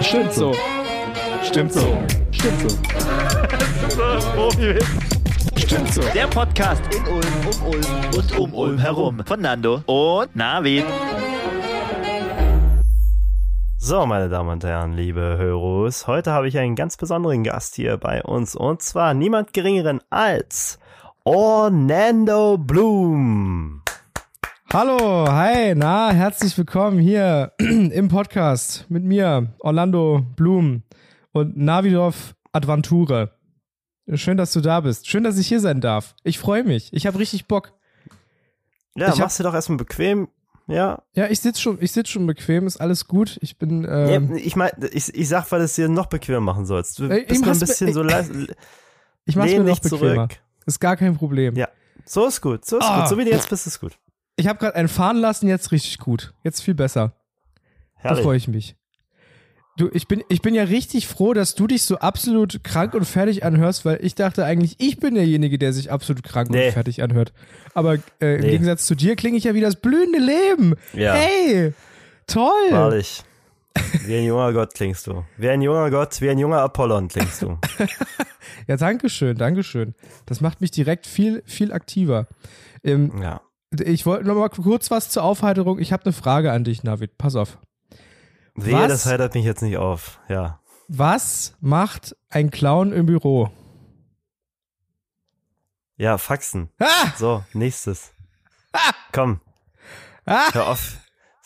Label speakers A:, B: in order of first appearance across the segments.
A: Stimmt so. Stimmt so. Stimmt so. Stimmt so.
B: Der Podcast in Ulm, um Ulm und um Ulm herum. Von Nando und Navid.
C: So, meine Damen und Herren, liebe Höros, heute habe ich einen ganz besonderen Gast hier bei uns und zwar niemand geringeren als Orlando Bloom.
D: Hallo, hi, na, herzlich willkommen hier im Podcast mit mir, Orlando Bloom und Navidov Adventure. Schön, dass du da bist. Schön, dass ich hier sein darf. Ich freue mich. Ich habe richtig Bock.
C: Ja,
D: Ich hab-
C: machst du doch erstmal bequem. Ja,
D: Ja, ich sitze schon, ich sitz schon bequem, ist alles gut. Ich bin, ähm,
C: ja ich meine, ich, ich sag, weil du es dir noch bequemer machen sollst. Du bist nur ein bisschen so leise.
D: ich mach's mir noch bequemer.
C: zurück.
D: Ist gar kein Problem.
C: Ja. So ist gut, so ist
D: Ah.
C: gut. So wie du jetzt bist, ist gut.
D: Ich habe gerade einen fahren lassen, jetzt richtig gut. Jetzt viel besser. Da
C: Herrlich.
D: freue ich mich. Du, ich bin, ich bin ja richtig froh, dass du dich so absolut krank und fertig anhörst, weil ich dachte eigentlich, ich bin derjenige, der sich absolut krank
C: Nee.
D: und fertig anhört. Aber äh, im
C: Nee.
D: Gegensatz zu dir klinge ich ja wie das blühende Leben.
C: Ja.
D: Hey, toll.
C: Wahrlich. Wie ein junger Gott klingst du. Wie ein junger Gott, wie ein junger Apollon klingst du.
D: Ja, danke schön, danke schön. Das macht mich direkt viel, viel aktiver. Ähm,
C: Ja.
D: Ich wollte noch mal kurz was zur Aufheiterung. Ich habe eine Frage an dich, Navid. Pass auf.
C: Wehe,
D: Was?
C: das heitert mich jetzt nicht auf. Ja.
D: Was macht ein Clown im Büro?
C: Ja, Faxen.
D: Ah!
C: So, nächstes. Komm,
D: Ah!
C: hör auf.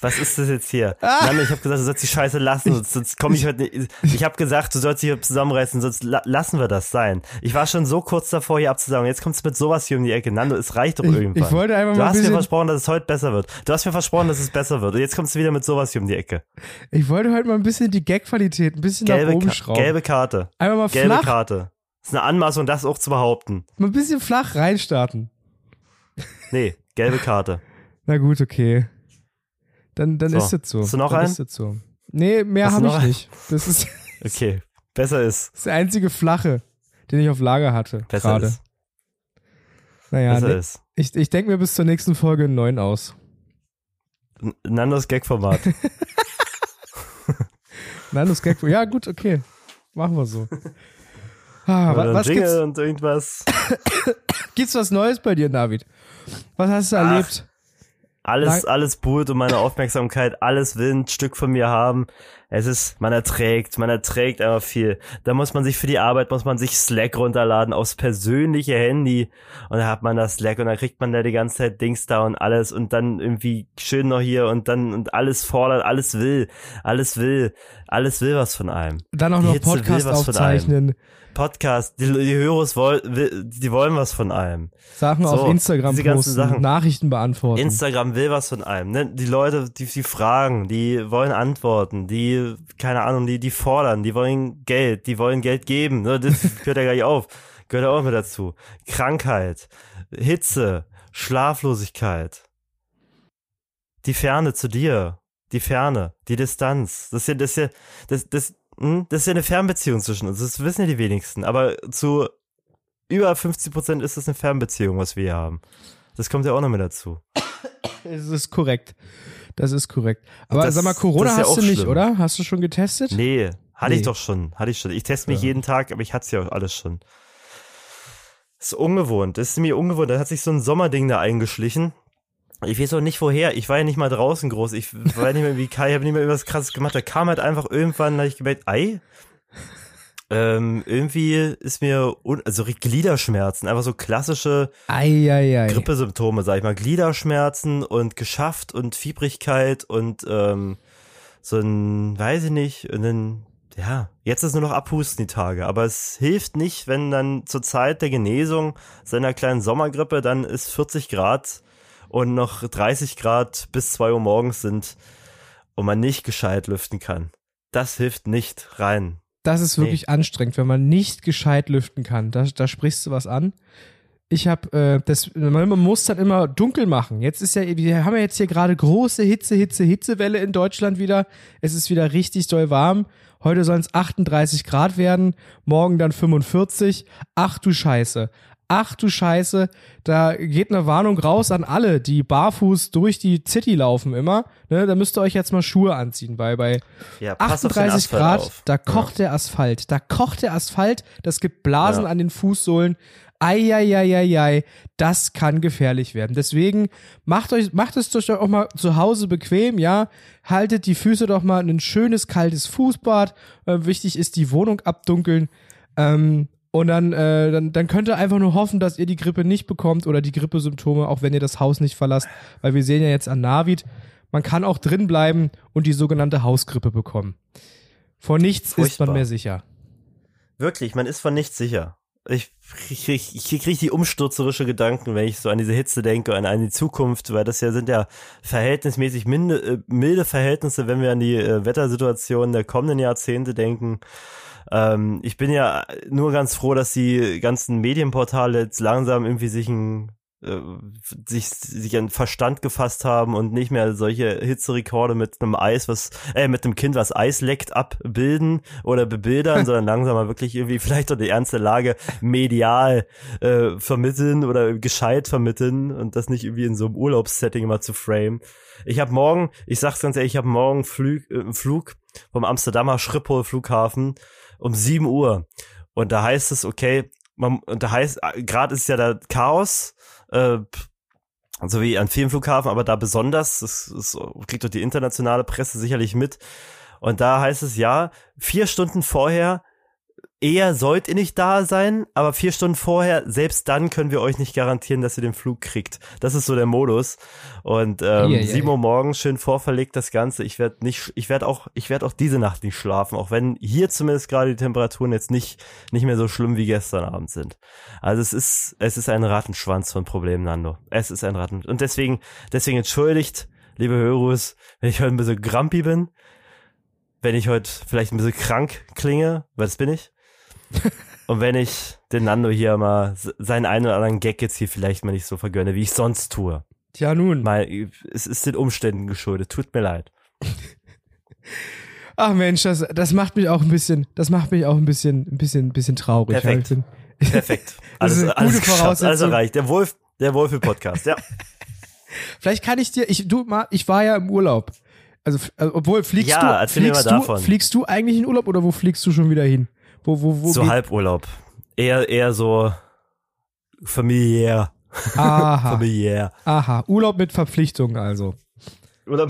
C: Was ist das jetzt hier? Mann, ich habe gesagt, du sollst die Scheiße lassen, sonst, sonst komme ich heute nicht. Ich habe gesagt, du sollst dich hier zusammenreißen, sonst la lassen wir das sein. Ich war schon so kurz davor, hier abzusagen. Jetzt kommst du mit sowas hier um die Ecke. Nando, es reicht doch
D: Ich-
C: irgendwann.
D: ich wollte einfach
C: du
D: mal ein
C: hast mir versprochen, dass es heute besser wird. Du hast mir versprochen, dass es besser wird. Und jetzt kommst du wieder mit sowas hier um die Ecke.
D: Ich wollte heute mal ein bisschen die Gag-Qualität ein bisschen
C: Gelbe,
D: nach oben
C: Ka
D: schrauben.
C: gelbe Karte.
D: Einmal mal
C: Gelbe
D: flach,
C: Karte. Das ist eine Anmaßung, das auch zu behaupten.
D: mal ein bisschen flach reinstarten.
C: Nee, gelbe Karte.
D: Na gut, okay. Dann, dann
C: So.
D: ist es so.
C: Hast du noch
D: dann
C: einen?
D: Ist so. Nee, mehr habe ich nicht. Das ist, das
C: Okay, besser ist.
D: ist der einzige flache, den ich auf Lager hatte.
C: Besser
D: gerade.
C: ist.
D: Naja,
C: Besser
D: nee,
C: ist.
D: ich, ich denke mir bis zur nächsten Folge einen neuen aus.
C: Nandos Gag-Format.
D: Nein, das Gag. Ja, gut, okay. Machen wir so. Ah, wa- was
C: Jingle
D: gibt's,
C: und irgendwas.
D: gibt's was Neues bei dir, David? Was hast du
C: Ach.
D: erlebt?
C: Alles, alles buhlt um meine Aufmerksamkeit, alles will ein Stück von mir haben. Es ist, man erträgt, man erträgt einfach viel. Da muss man sich für die Arbeit, muss man sich Slack runterladen aufs persönliche Handy und da hat man das Slack und dann kriegt man da die ganze Zeit Dings da und alles und dann irgendwie schön noch hier und dann und alles fordert, alles will, alles will, alles will was von einem.
D: Dann auch
C: Die
D: noch
C: Hitze
D: Podcast aufzeichnen.
C: Podcast, die, die Hörer wollen, die wollen was von einem.
D: Sachen
C: So,
D: auf Instagram
C: diese ganzen
D: posten,
C: Sachen.
D: Nachrichten beantworten.
C: Instagram will was von einem. Ne? Die Leute, die, die fragen, die wollen Antworten, die, keine Ahnung, die, die fordern, die wollen Geld, die wollen Geld geben. Ne? Das hört ja gar nicht auf. Gehört ja auch mit dazu. Krankheit, Hitze, Schlaflosigkeit, die Ferne zu dir, die Ferne, die Distanz. Das ist ja, das ist ja, das, das, hm? das ist ja eine Fernbeziehung zwischen uns. Das wissen ja die wenigsten. Aber zu über 50 Prozent ist das eine Fernbeziehung, was wir hier haben. Das kommt ja auch noch mit dazu.
D: Das ist korrekt. Das ist korrekt. Aber
C: Das-
D: sag mal, Corona
C: ja
D: hast du nicht,
C: schlimm.
D: oder? Hast du schon getestet?
C: Nee, hatte
D: Nee.
C: ich doch schon, hatte ich schon. Ich teste mich
D: Ja.
C: jeden Tag, aber ich hatte es ja auch alles schon. Das ist ungewohnt, das ist mir ungewohnt. Da hat sich so ein Sommerding da eingeschlichen. Ich weiß auch nicht woher. Ich war ja nicht mal draußen groß. Ich war nicht mehr wie Kai, ich habe nicht mehr irgendwas krasses gemacht. Da kam halt einfach irgendwann, da hab ich gemerkt, ei. Ähm, irgendwie ist mir, also Gliederschmerzen, einfach so klassische
D: Eieiei.
C: Grippesymptome, sag ich mal. Gliederschmerzen und geschafft und Fiebrigkeit und ähm, so ein, weiß ich nicht, und dann, ja, jetzt ist nur noch abhusten die Tage. Aber es hilft nicht, wenn dann zur Zeit der Genesung seiner kleinen Sommergrippe dann ist 40 Grad und noch 30 Grad bis 2 Uhr morgens sind und man nicht gescheit lüften kann. Das hilft nicht rein.
D: Das ist wirklich anstrengend, wenn man nicht gescheit lüften kann. Da, da sprichst du was an. Ich habe äh, das, man muss dann immer dunkel machen. Jetzt ist ja, wir haben ja jetzt hier gerade große Hitze, Hitze, Hitzewelle in Deutschland wieder. Es ist wieder richtig doll warm. Heute sollen es 38 Grad werden, morgen dann 45. Ach du Scheiße. Ach du Scheiße, da geht eine Warnung raus an alle, die barfuß durch die City laufen immer. Ne, da müsst ihr euch jetzt mal Schuhe anziehen, weil bei
C: Ja, pass auf den
D: 38
C: Asphalt
D: Grad,
C: auf.
D: da kocht der Asphalt. Da kocht der Asphalt, das gibt Blasen
C: Ja.
D: an den Fußsohlen. Eieieiei, das kann gefährlich werden. Deswegen macht euch, macht es euch auch mal zu Hause bequem, ja. Haltet die Füße doch mal in ein schönes, kaltes Fußbad. Äh, wichtig ist die Wohnung abdunkeln. Ähm, und dann, äh, dann, dann könnt ihr einfach nur hoffen, dass ihr die Grippe nicht bekommt oder die Grippesymptome, auch wenn ihr das Haus nicht verlasst. Weil wir sehen ja jetzt an Navid, man kann auch drin bleiben und die sogenannte Hausgrippe bekommen. Vor nichts ist
C: Furchtbar.
D: man mehr sicher.
C: Wirklich, man ist von nichts sicher. Ich krieg, ich, ich krieg die umstürzerische Gedanken, wenn ich so an diese Hitze denke und an die Zukunft, weil das ja sind ja verhältnismäßig minde, äh, milde Verhältnisse, wenn wir an die äh, Wettersituation der kommenden Jahrzehnte denken. Ähm, ich bin ja nur ganz froh, dass die ganzen Medienportale jetzt langsam irgendwie sich ein äh, sich, sich an Verstand gefasst haben und nicht mehr solche Hitzerekorde mit einem Eis, was, äh, mit einem Kind, was Eis leckt, abbilden oder bebildern, sondern langsam mal wirklich irgendwie vielleicht auch die ernste Lage medial äh, vermitteln oder gescheit vermitteln und das nicht irgendwie in so einem Urlaubssetting immer zu frame. Ich habe morgen, ich sag's ganz ehrlich, ich habe morgen Flug, äh, Flug vom Amsterdamer Schiphol Flughafen um 7 Uhr. Und da heißt es, okay, man, und da heißt, gerade ist ja da Chaos, äh, so wie an vielen Flughafen, aber da besonders, das, das kriegt doch die internationale Presse sicherlich mit. Und da heißt es ja, vier Stunden vorher, eher sollt ihr nicht da sein, aber vier Stunden vorher, selbst dann können wir euch nicht garantieren, dass ihr den Flug kriegt. Das ist so der Modus. Und ähm,
D: Eieiei.
C: 7 Uhr morgens schön vorverlegt das Ganze. Ich werde nicht, ich werde auch, ich werde auch diese Nacht nicht schlafen, auch wenn hier zumindest gerade die Temperaturen jetzt nicht nicht mehr so schlimm wie gestern Abend sind. Also es ist, es ist ein Rattenschwanz von Problemen, Nando. Es ist ein Ratten und deswegen, deswegen entschuldigt, liebe Hörus, wenn ich heute ein bisschen grumpy bin, wenn ich heute vielleicht ein bisschen krank klinge, weil das bin ich. Und wenn ich den Nando hier mal seinen einen oder anderen Gag jetzt hier vielleicht mal nicht so vergönne, wie ich sonst tue.
D: Tja, nun.
C: Mal, es ist den Umständen geschuldet. Tut mir leid.
D: Ach Mensch, das, das macht mich auch ein bisschen, das macht mich auch ein bisschen, ein bisschen, ein bisschen traurig.
C: Perfekt.
D: Ja, ich bin-
C: Perfekt. Alles, alles geschafft, alles erreicht. Der Wolf, der Wolfe-Podcast, ja.
D: Vielleicht kann ich dir, ich, du, mal, ich war ja im Urlaub. Also, äh, obwohl, fliegst
C: Ja,
D: du, fliegst du,
C: davon.
D: fliegst du eigentlich in Urlaub oder wo fliegst du schon wieder hin? Wo, wo, wo
C: so
D: geht-
C: Halburlaub. Eher, eher so familiär.
D: Aha,
C: Familiär.
D: aha. Urlaub mit Verpflichtungen also.
C: Oder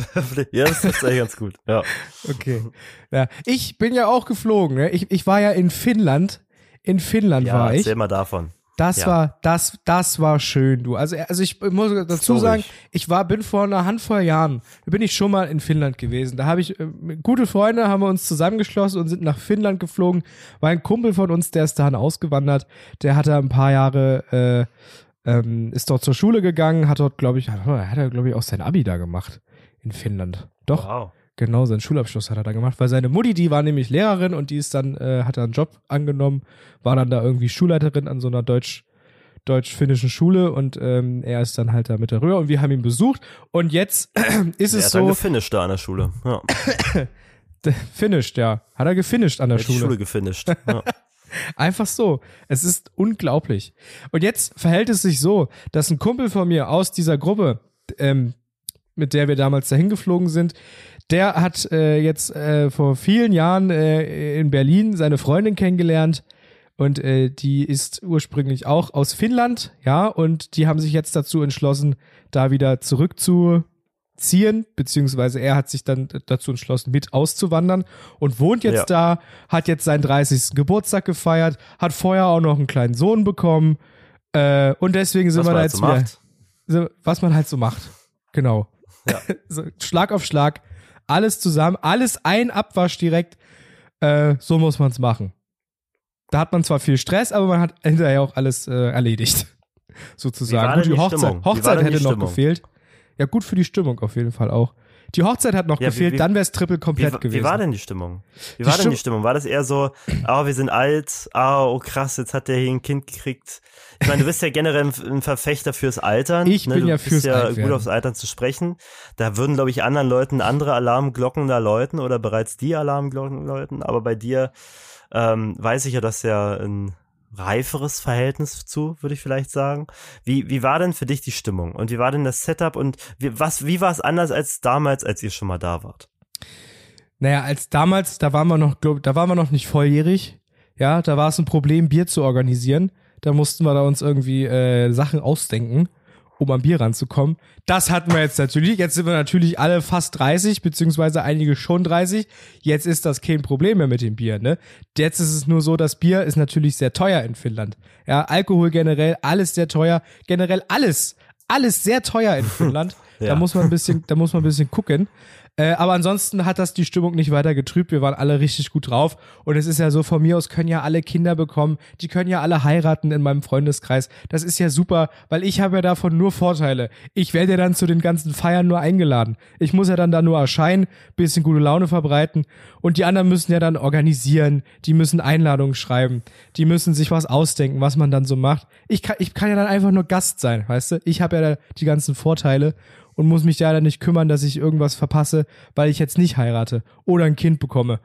C: ja, das ist eigentlich ganz gut. Ja.
D: Okay. Ja, ich bin ja auch geflogen. Ne? Ich, ich war ja in Finnland. In Finnland
C: Ja,
D: war ich.
C: erzähl mal davon.
D: Das
C: Ja.
D: war, das, das war schön, du. Also, also ich muss dazu
C: Glaub
D: sagen,
C: ich.
D: war, bin vor einer Handvoll Jahren, bin ich schon mal in Finnland gewesen. Da habe ich, äh, gute Freunde haben wir uns zusammengeschlossen und sind nach Finnland geflogen. War ein Kumpel von uns, der ist dahin ausgewandert. Der hat da ein paar Jahre, äh, ähm, ist dort zur Schule gegangen, hat dort, glaube ich, hat, hat er, glaube ich, auch sein Abi da gemacht. In Finnland. Doch.
C: Wow.
D: Genau, seinen Schulabschluss hat er da gemacht, weil seine Mutti, die war nämlich Lehrerin und die ist dann, äh, hat da einen Job angenommen, war dann da irgendwie Schulleiterin an so einer deutsch, deutsch-finnischen Schule und ähm, er ist dann halt da mit darüber und wir haben ihn besucht und jetzt ist
C: Er
D: es
C: hat dann
D: so,
C: gefinisht da an der Schule. Ja.
D: finished, ja, hat er gefinisht an der
C: Er hat die
D: Schule.
C: Schule gefinisht. Ja.
D: Einfach so. Es ist unglaublich. Und jetzt verhält es sich so, dass ein Kumpel von mir aus dieser Gruppe, ähm, mit der wir damals dahin geflogen sind, der hat äh, jetzt äh, vor vielen Jahren äh, in Berlin seine Freundin kennengelernt und äh, die ist ursprünglich auch aus Finnland, ja, und die haben sich jetzt dazu entschlossen, da wieder zurückzuziehen, beziehungsweise er hat sich dann dazu entschlossen, mit auszuwandern und wohnt jetzt da, hat jetzt seinen 30. Geburtstag gefeiert, hat vorher auch noch einen kleinen Sohn bekommen äh, und deswegen sind
C: Was
D: wir
C: man
D: da
C: halt
D: jetzt
C: so
D: wieder, was man halt so macht. Genau.
C: Ja.
D: so, Schlag auf Schlag, alles zusammen, alles ein Abwasch direkt. Äh, so muss man es machen. Da hat man zwar viel Stress, aber man hat hinterher auch alles äh, erledigt. Sozusagen.
C: Wie
D: Gut,
C: denn
D: die
C: die
D: Hochzeit,
C: Stimmung? Wie
D: Hochzeit
C: denn
D: hätte noch gefehlt. Ja, gut für die Stimmung auf jeden Fall auch. Die Hochzeit hat noch
C: Ja, wie-
D: gefehlt,
C: wie-
D: dann wäre es triple
C: Wie,
D: komplett
C: wa-
D: gewesen.
C: wie war denn die Stimmung? Wie
D: Die
C: war denn
D: Stimm-
C: die Stimmung? War das eher so, ah, wir sind alt, ah, oh krass, jetzt hat der hier ein Kind gekriegt. Ich meine, du bist ja generell ein, Verfechter fürs Altern.
D: Ich
C: ne?
D: bin
C: du
D: ja
C: bist
D: fürs
C: ja
D: Altwerden.
C: gut aufs Altern zu sprechen. Da würden, glaube ich, anderen Leuten andere Alarmglocken da läuten oder bereits die Alarmglocken läuten. Aber bei dir ähm, weiß ich ja, dass ja ein reiferes Verhältnis zu, würde ich vielleicht sagen. Wie, wie war denn für dich die Stimmung und wie war denn das Setup und wie, was, wie war es anders als damals, als ihr schon mal da wart?
D: Naja, als damals, da waren wir noch, glaub, da waren wir noch nicht volljährig. Ja, da war es ein Problem, Bier zu organisieren. Da mussten wir da uns irgendwie äh, Sachen ausdenken, um am Bier ranzukommen. Das hatten wir jetzt natürlich. Jetzt sind wir natürlich alle fast 30, beziehungsweise einige schon 30. Jetzt ist das kein Problem mehr mit dem Bier, ne? Jetzt ist es nur so, das Bier ist natürlich sehr teuer in Finnland. Ja, Alkohol generell, alles sehr teuer. Generell alles, alles sehr teuer in Finnland. Da
C: Ja.
D: muss man ein bisschen, da muss man ein bisschen gucken. Äh, aber ansonsten hat das die Stimmung nicht weiter getrübt. Wir waren alle richtig gut drauf. Und es ist ja so, von mir aus können ja alle Kinder bekommen. Die können ja alle heiraten in meinem Freundeskreis. Das ist ja super, weil ich habe ja davon nur Vorteile. Ich werde ja dann zu den ganzen Feiern nur eingeladen. Ich muss ja dann da nur erscheinen, bisschen gute Laune verbreiten. Und die anderen müssen ja dann organisieren. Die müssen Einladungen schreiben. Die müssen sich was ausdenken, was man dann so macht. Ich kann, ich kann ja dann einfach nur Gast sein, weißt du? Ich habe ja die ganzen Vorteile und muss mich da dann nicht kümmern, dass ich irgendwas verpasse, weil ich jetzt nicht heirate oder ein Kind bekomme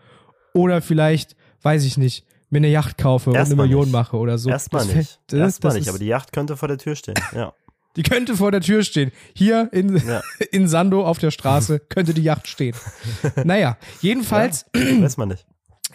D: oder vielleicht, weiß ich nicht, mir eine Yacht kaufe und eine Million
C: nicht.
D: mache oder so.
C: Erstmal
D: Das
C: nicht.
D: fällt- das-
C: Erstmal
D: das
C: nicht, aber die Yacht könnte vor der Tür stehen. Ja.
D: die könnte vor der Tür stehen. Hier in,
C: Ja.
D: in Sando auf der Straße könnte die Yacht stehen. Naja, jedenfalls,
C: Weiß man nicht.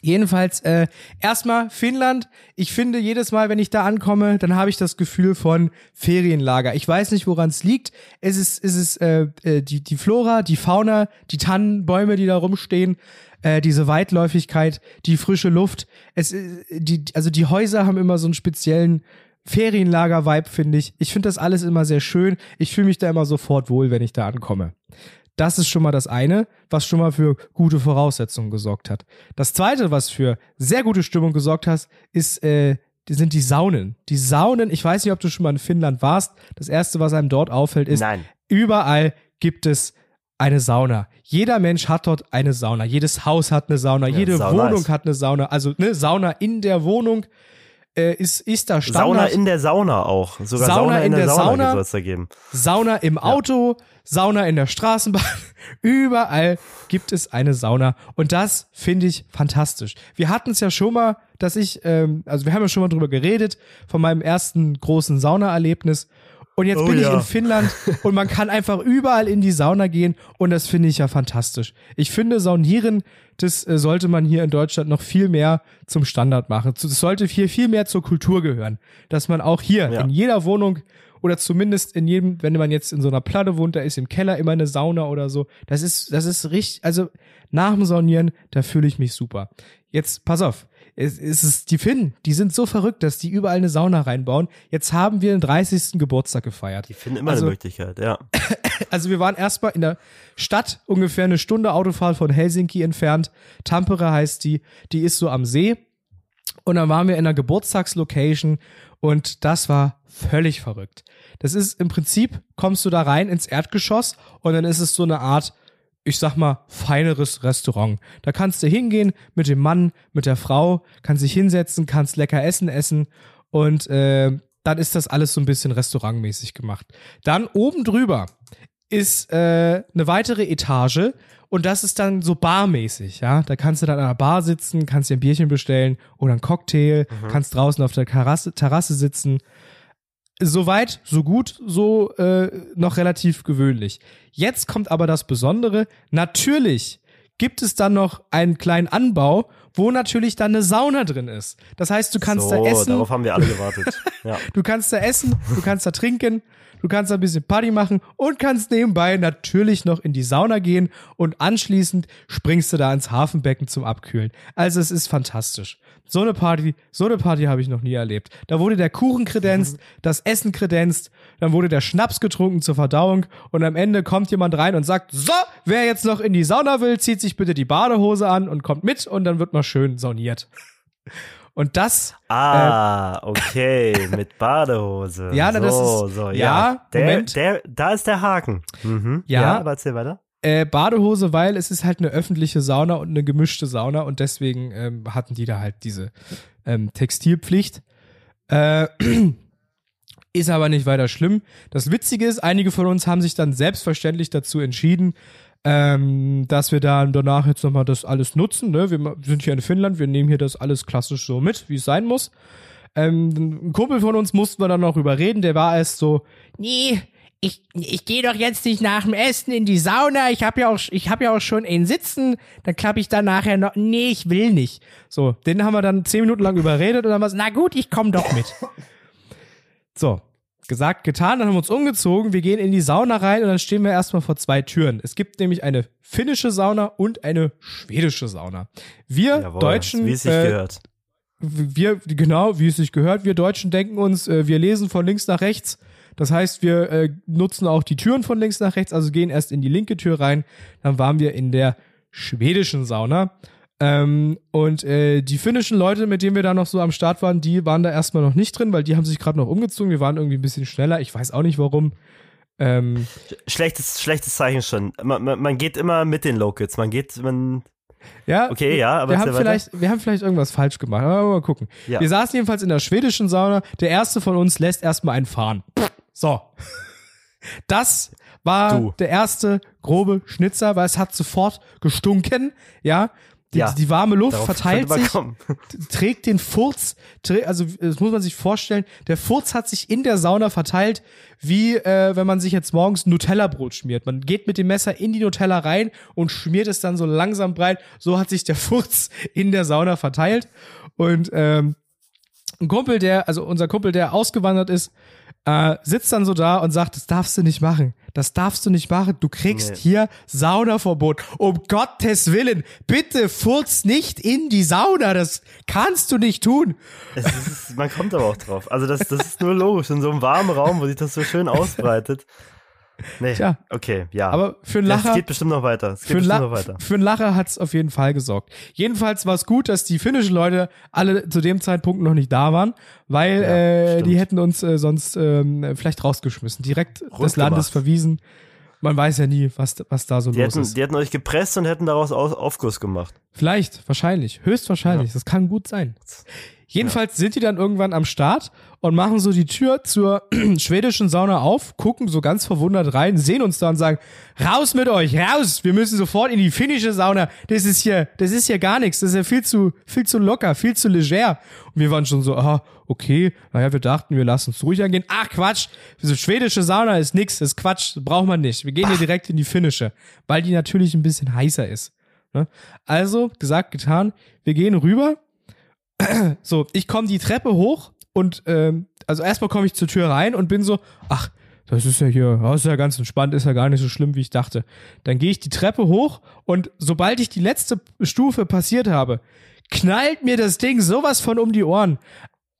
D: Jedenfalls, äh, erstmal Finnland. Ich finde, jedes Mal, wenn ich da ankomme, dann habe ich das Gefühl von Ferienlager. Ich weiß nicht, woran es liegt. Es ist, es ist äh, äh, die, die Flora, die Fauna, die Tannenbäume, die da rumstehen, äh, diese Weitläufigkeit, die frische Luft. Es, äh, die, also die Häuser haben immer so einen speziellen Ferienlager-Vibe, finde ich. Ich finde das alles immer sehr schön. Ich fühle mich da immer sofort wohl, wenn ich da ankomme. Das ist schon mal das eine, was schon mal für gute Voraussetzungen gesorgt hat. Das zweite, was für sehr gute Stimmung gesorgt hat, ist, äh, die sind die Saunen. Die Saunen, ich weiß nicht, ob du schon mal in Finnland warst. Das erste, was einem dort auffällt, ist,
C: Nein.
D: überall gibt es eine Sauna. Jeder Mensch hat dort eine Sauna. Jedes Haus hat eine Sauna. Jede
C: Sauna
D: Wohnung
C: ist-
D: hat eine Sauna. Also eine Sauna in der Wohnung äh, ist, ist da Standard.
C: Sauna in der Sauna auch. Sogar
D: Sauna
C: Sauna, in
D: in
C: der,
D: der
C: Sauna,
D: Sauna.
C: soll es da geben.
D: Sauna im Auto, Sauna in der Straßenbahn. Überall gibt es eine Sauna. Und das finde ich fantastisch. Wir hatten es ja schon mal, dass ich, ähm, also wir haben ja schon mal drüber geredet, von meinem ersten großen Saunaerlebnis. Und jetzt
C: Oh
D: bin ich
C: ja.
D: in Finnland und man kann einfach überall in die Sauna gehen und das finde ich ja fantastisch. Ich finde, Saunieren, das äh, sollte man hier in Deutschland noch viel mehr zum Standard machen. Das sollte hier viel mehr zur Kultur gehören. Dass man auch hier
C: Ja.
D: in jeder Wohnung oder zumindest in jedem, wenn man jetzt in so einer Platte wohnt, da ist im Keller immer eine Sauna oder so. Das ist, das ist richtig, also nach dem Saunieren, da fühle ich mich super. Jetzt, pass auf. Es, es ist die Finnen, die sind so verrückt, dass die überall eine Sauna reinbauen. Jetzt haben wir den 30. Geburtstag gefeiert.
C: Die finden immer
D: Also-
C: eine Möglichkeit, ja.
D: Also wir waren erstmal in der Stadt, ungefähr eine Stunde Autofahrt von Helsinki entfernt. Tampere heißt die, die ist so am See. Und dann waren wir in einer Geburtstagslocation und das war völlig verrückt. Das ist im Prinzip, kommst du da rein ins Erdgeschoss und dann ist es so eine Art, ich sag mal, feineres Restaurant. Da kannst du hingehen mit dem Mann, mit der Frau, kannst dich hinsetzen, kannst lecker Essen essen und äh, dann ist das alles so ein bisschen restaurantmäßig gemacht. Dann oben drüber ist äh, eine weitere Etage und das ist dann so barmäßig, ja. Da kannst du dann an einer Bar sitzen, kannst dir ein Bierchen bestellen oder einen Cocktail, kannst draußen auf der Terrasse, Terrasse sitzen. Soweit, so gut, so äh, noch relativ gewöhnlich. Jetzt kommt aber das Besondere. Natürlich gibt es dann noch einen kleinen Anbau, wo natürlich dann eine Sauna drin ist. Das heißt, du kannst
C: so,
D: da essen,
C: darauf haben wir alle gewartet. Ja.
D: Du kannst da essen, du kannst da trinken, du kannst da ein bisschen Party machen und kannst nebenbei natürlich noch in die Sauna gehen und anschließend springst du da ins Hafenbecken zum Abkühlen. Also es ist fantastisch. So eine Party, so eine Party habe ich noch nie erlebt. Da wurde der Kuchen kredenzt, das Essen kredenzt, dann wurde der Schnaps getrunken zur Verdauung und am Ende kommt jemand rein und sagt, so, wer jetzt noch in die Sauna will, zieht sich bitte die Badehose an und kommt mit und dann wird mal schön sauniert. Und das
C: Ah, okay, mit Badehose.
D: Ja, na,
C: so,
D: das ist-
C: so, ja.
D: ja,
C: der,
D: Moment.
C: Der, da ist der Haken. Mhm.
D: Ja.
C: ja aber erzähl weiter.
D: Äh, Badehose, weil es ist halt eine öffentliche Sauna und eine gemischte Sauna und deswegen ähm, hatten die da halt diese ähm, Textilpflicht. Äh, ist aber nicht weiter schlimm. Das Witzige ist, einige von uns haben sich dann selbstverständlich dazu entschieden, ähm, dass wir dann danach jetzt nochmal das alles nutzen. Ne? Wir sind hier in Finnland, wir nehmen hier das alles klassisch so mit, wie es sein muss. Ähm, ein Kumpel von uns mussten wir dann noch überreden, der war erst so, nee, ich, ich gehe doch jetzt nicht nach dem Essen in die Sauna. Ich habe ja auch, ich habe ja auch schon einen Sitzen. Dann klappe ich dann nachher noch. Nee, ich will nicht. So, den haben wir dann zehn Minuten lang überredet und dann war es, na gut, ich komme doch mit. So, gesagt, getan, dann haben wir uns umgezogen, wir gehen in die Sauna rein und dann stehen wir erstmal vor zwei Türen. Es gibt nämlich eine finnische Sauna und eine schwedische Sauna. Wir
C: Jawohl,
D: Deutschen,
C: Wie es sich
D: äh,
C: gehört.
D: wir, genau, wie es sich gehört, wir Deutschen denken uns, äh, wir lesen von links nach rechts. Das heißt, wir äh, nutzen auch die Türen von links nach rechts, also gehen erst in die linke Tür rein. Dann waren wir in der schwedischen Sauna. Ähm, und äh, die finnischen Leute, mit denen wir da noch so am Start waren, die waren da erstmal noch nicht drin, weil die haben sich gerade noch umgezogen. Wir waren irgendwie ein bisschen schneller. Ich weiß auch nicht warum. Ähm,
C: Schlechtes, schlechtes Zeichen schon. Man, man, man geht immer mit den Locals. Man geht, man.
D: ja,
C: Okay, ja, aber
D: wir haben,
C: weiter.
D: vielleicht, wir haben vielleicht irgendwas falsch gemacht. Aber mal gucken.
C: Ja.
D: Wir saßen jedenfalls in der schwedischen Sauna. Der erste von uns lässt erstmal einen fahren. So. Das war
C: Du.
D: der erste grobe Schnitzer, weil es hat sofort gestunken. Ja. Die,
C: Ja,
D: die warme Luft verteilt sich, trägt den Furz, trä- also das muss man sich vorstellen, der Furz hat sich in der Sauna verteilt, wie äh, wenn man sich jetzt morgens ein Nutella-Brot schmiert. Man geht mit dem Messer in die Nutella rein und schmiert es dann so langsam breit. So hat sich der Furz in der Sauna verteilt. Und ähm, ein Kumpel, der, also unser Kumpel, der ausgewandert ist, äh, sitzt dann so da und sagt, das darfst du nicht machen. Das darfst du nicht machen. Du kriegst
C: Nee.
D: hier Saunaverbot. Um Gottes Willen, bitte furz nicht in die Sauna. Das kannst du nicht tun.
C: Ist, man kommt aber auch drauf. Also das, das ist nur logisch. In so einem warmen Raum, wo sich das so schön ausbreitet. Nee,
D: Tja.
C: okay, ja.
D: Aber für einen Lacher,
C: geht bestimmt noch weiter. Es geht bestimmt noch weiter.
D: für einen Lacher hat's auf jeden Fall gesorgt. Jedenfalls war es gut, dass die finnischen Leute alle zu dem Zeitpunkt noch nicht da waren, weil
C: Ja,
D: äh,
C: stimmt.
D: die hätten uns äh, sonst ähm, vielleicht rausgeschmissen, direkt des
C: Rund
D: Landes
C: gemacht.
D: verwiesen. Man weiß ja nie, was, was da so
C: Die
D: los
C: hätten,
D: ist.
C: die hätten euch gepresst und hätten daraus Aus Aufguss gemacht.
D: Vielleicht, wahrscheinlich, höchstwahrscheinlich. Das kann gut sein. Jedenfalls sind die dann irgendwann am Start und machen so die Tür zur schwedischen Sauna auf, gucken so ganz verwundert rein, sehen uns da und sagen, raus mit euch, raus, wir müssen sofort in die finnische Sauna. Das ist hier, das ist hier gar nichts, das ist ja viel zu, viel zu locker, viel zu leger. Und wir waren schon so, ah, okay, naja, wir dachten, wir lassen es ruhig angehen. Ach, Quatsch, diese schwedische Sauna ist nix, das ist Quatsch, braucht man nicht. Wir gehen hier direkt in die finnische, weil die natürlich ein bisschen heißer ist. Ne? Also, gesagt, getan, wir gehen rüber. So, ich komme die Treppe hoch und ähm, also erstmal komme ich zur Tür rein und bin so, ach, das ist ja hier, das ist ja ganz entspannt, ist ja gar nicht so schlimm, wie ich dachte. Dann gehe ich die Treppe hoch und sobald ich die letzte Stufe passiert habe, knallt mir das Ding sowas von um die Ohren.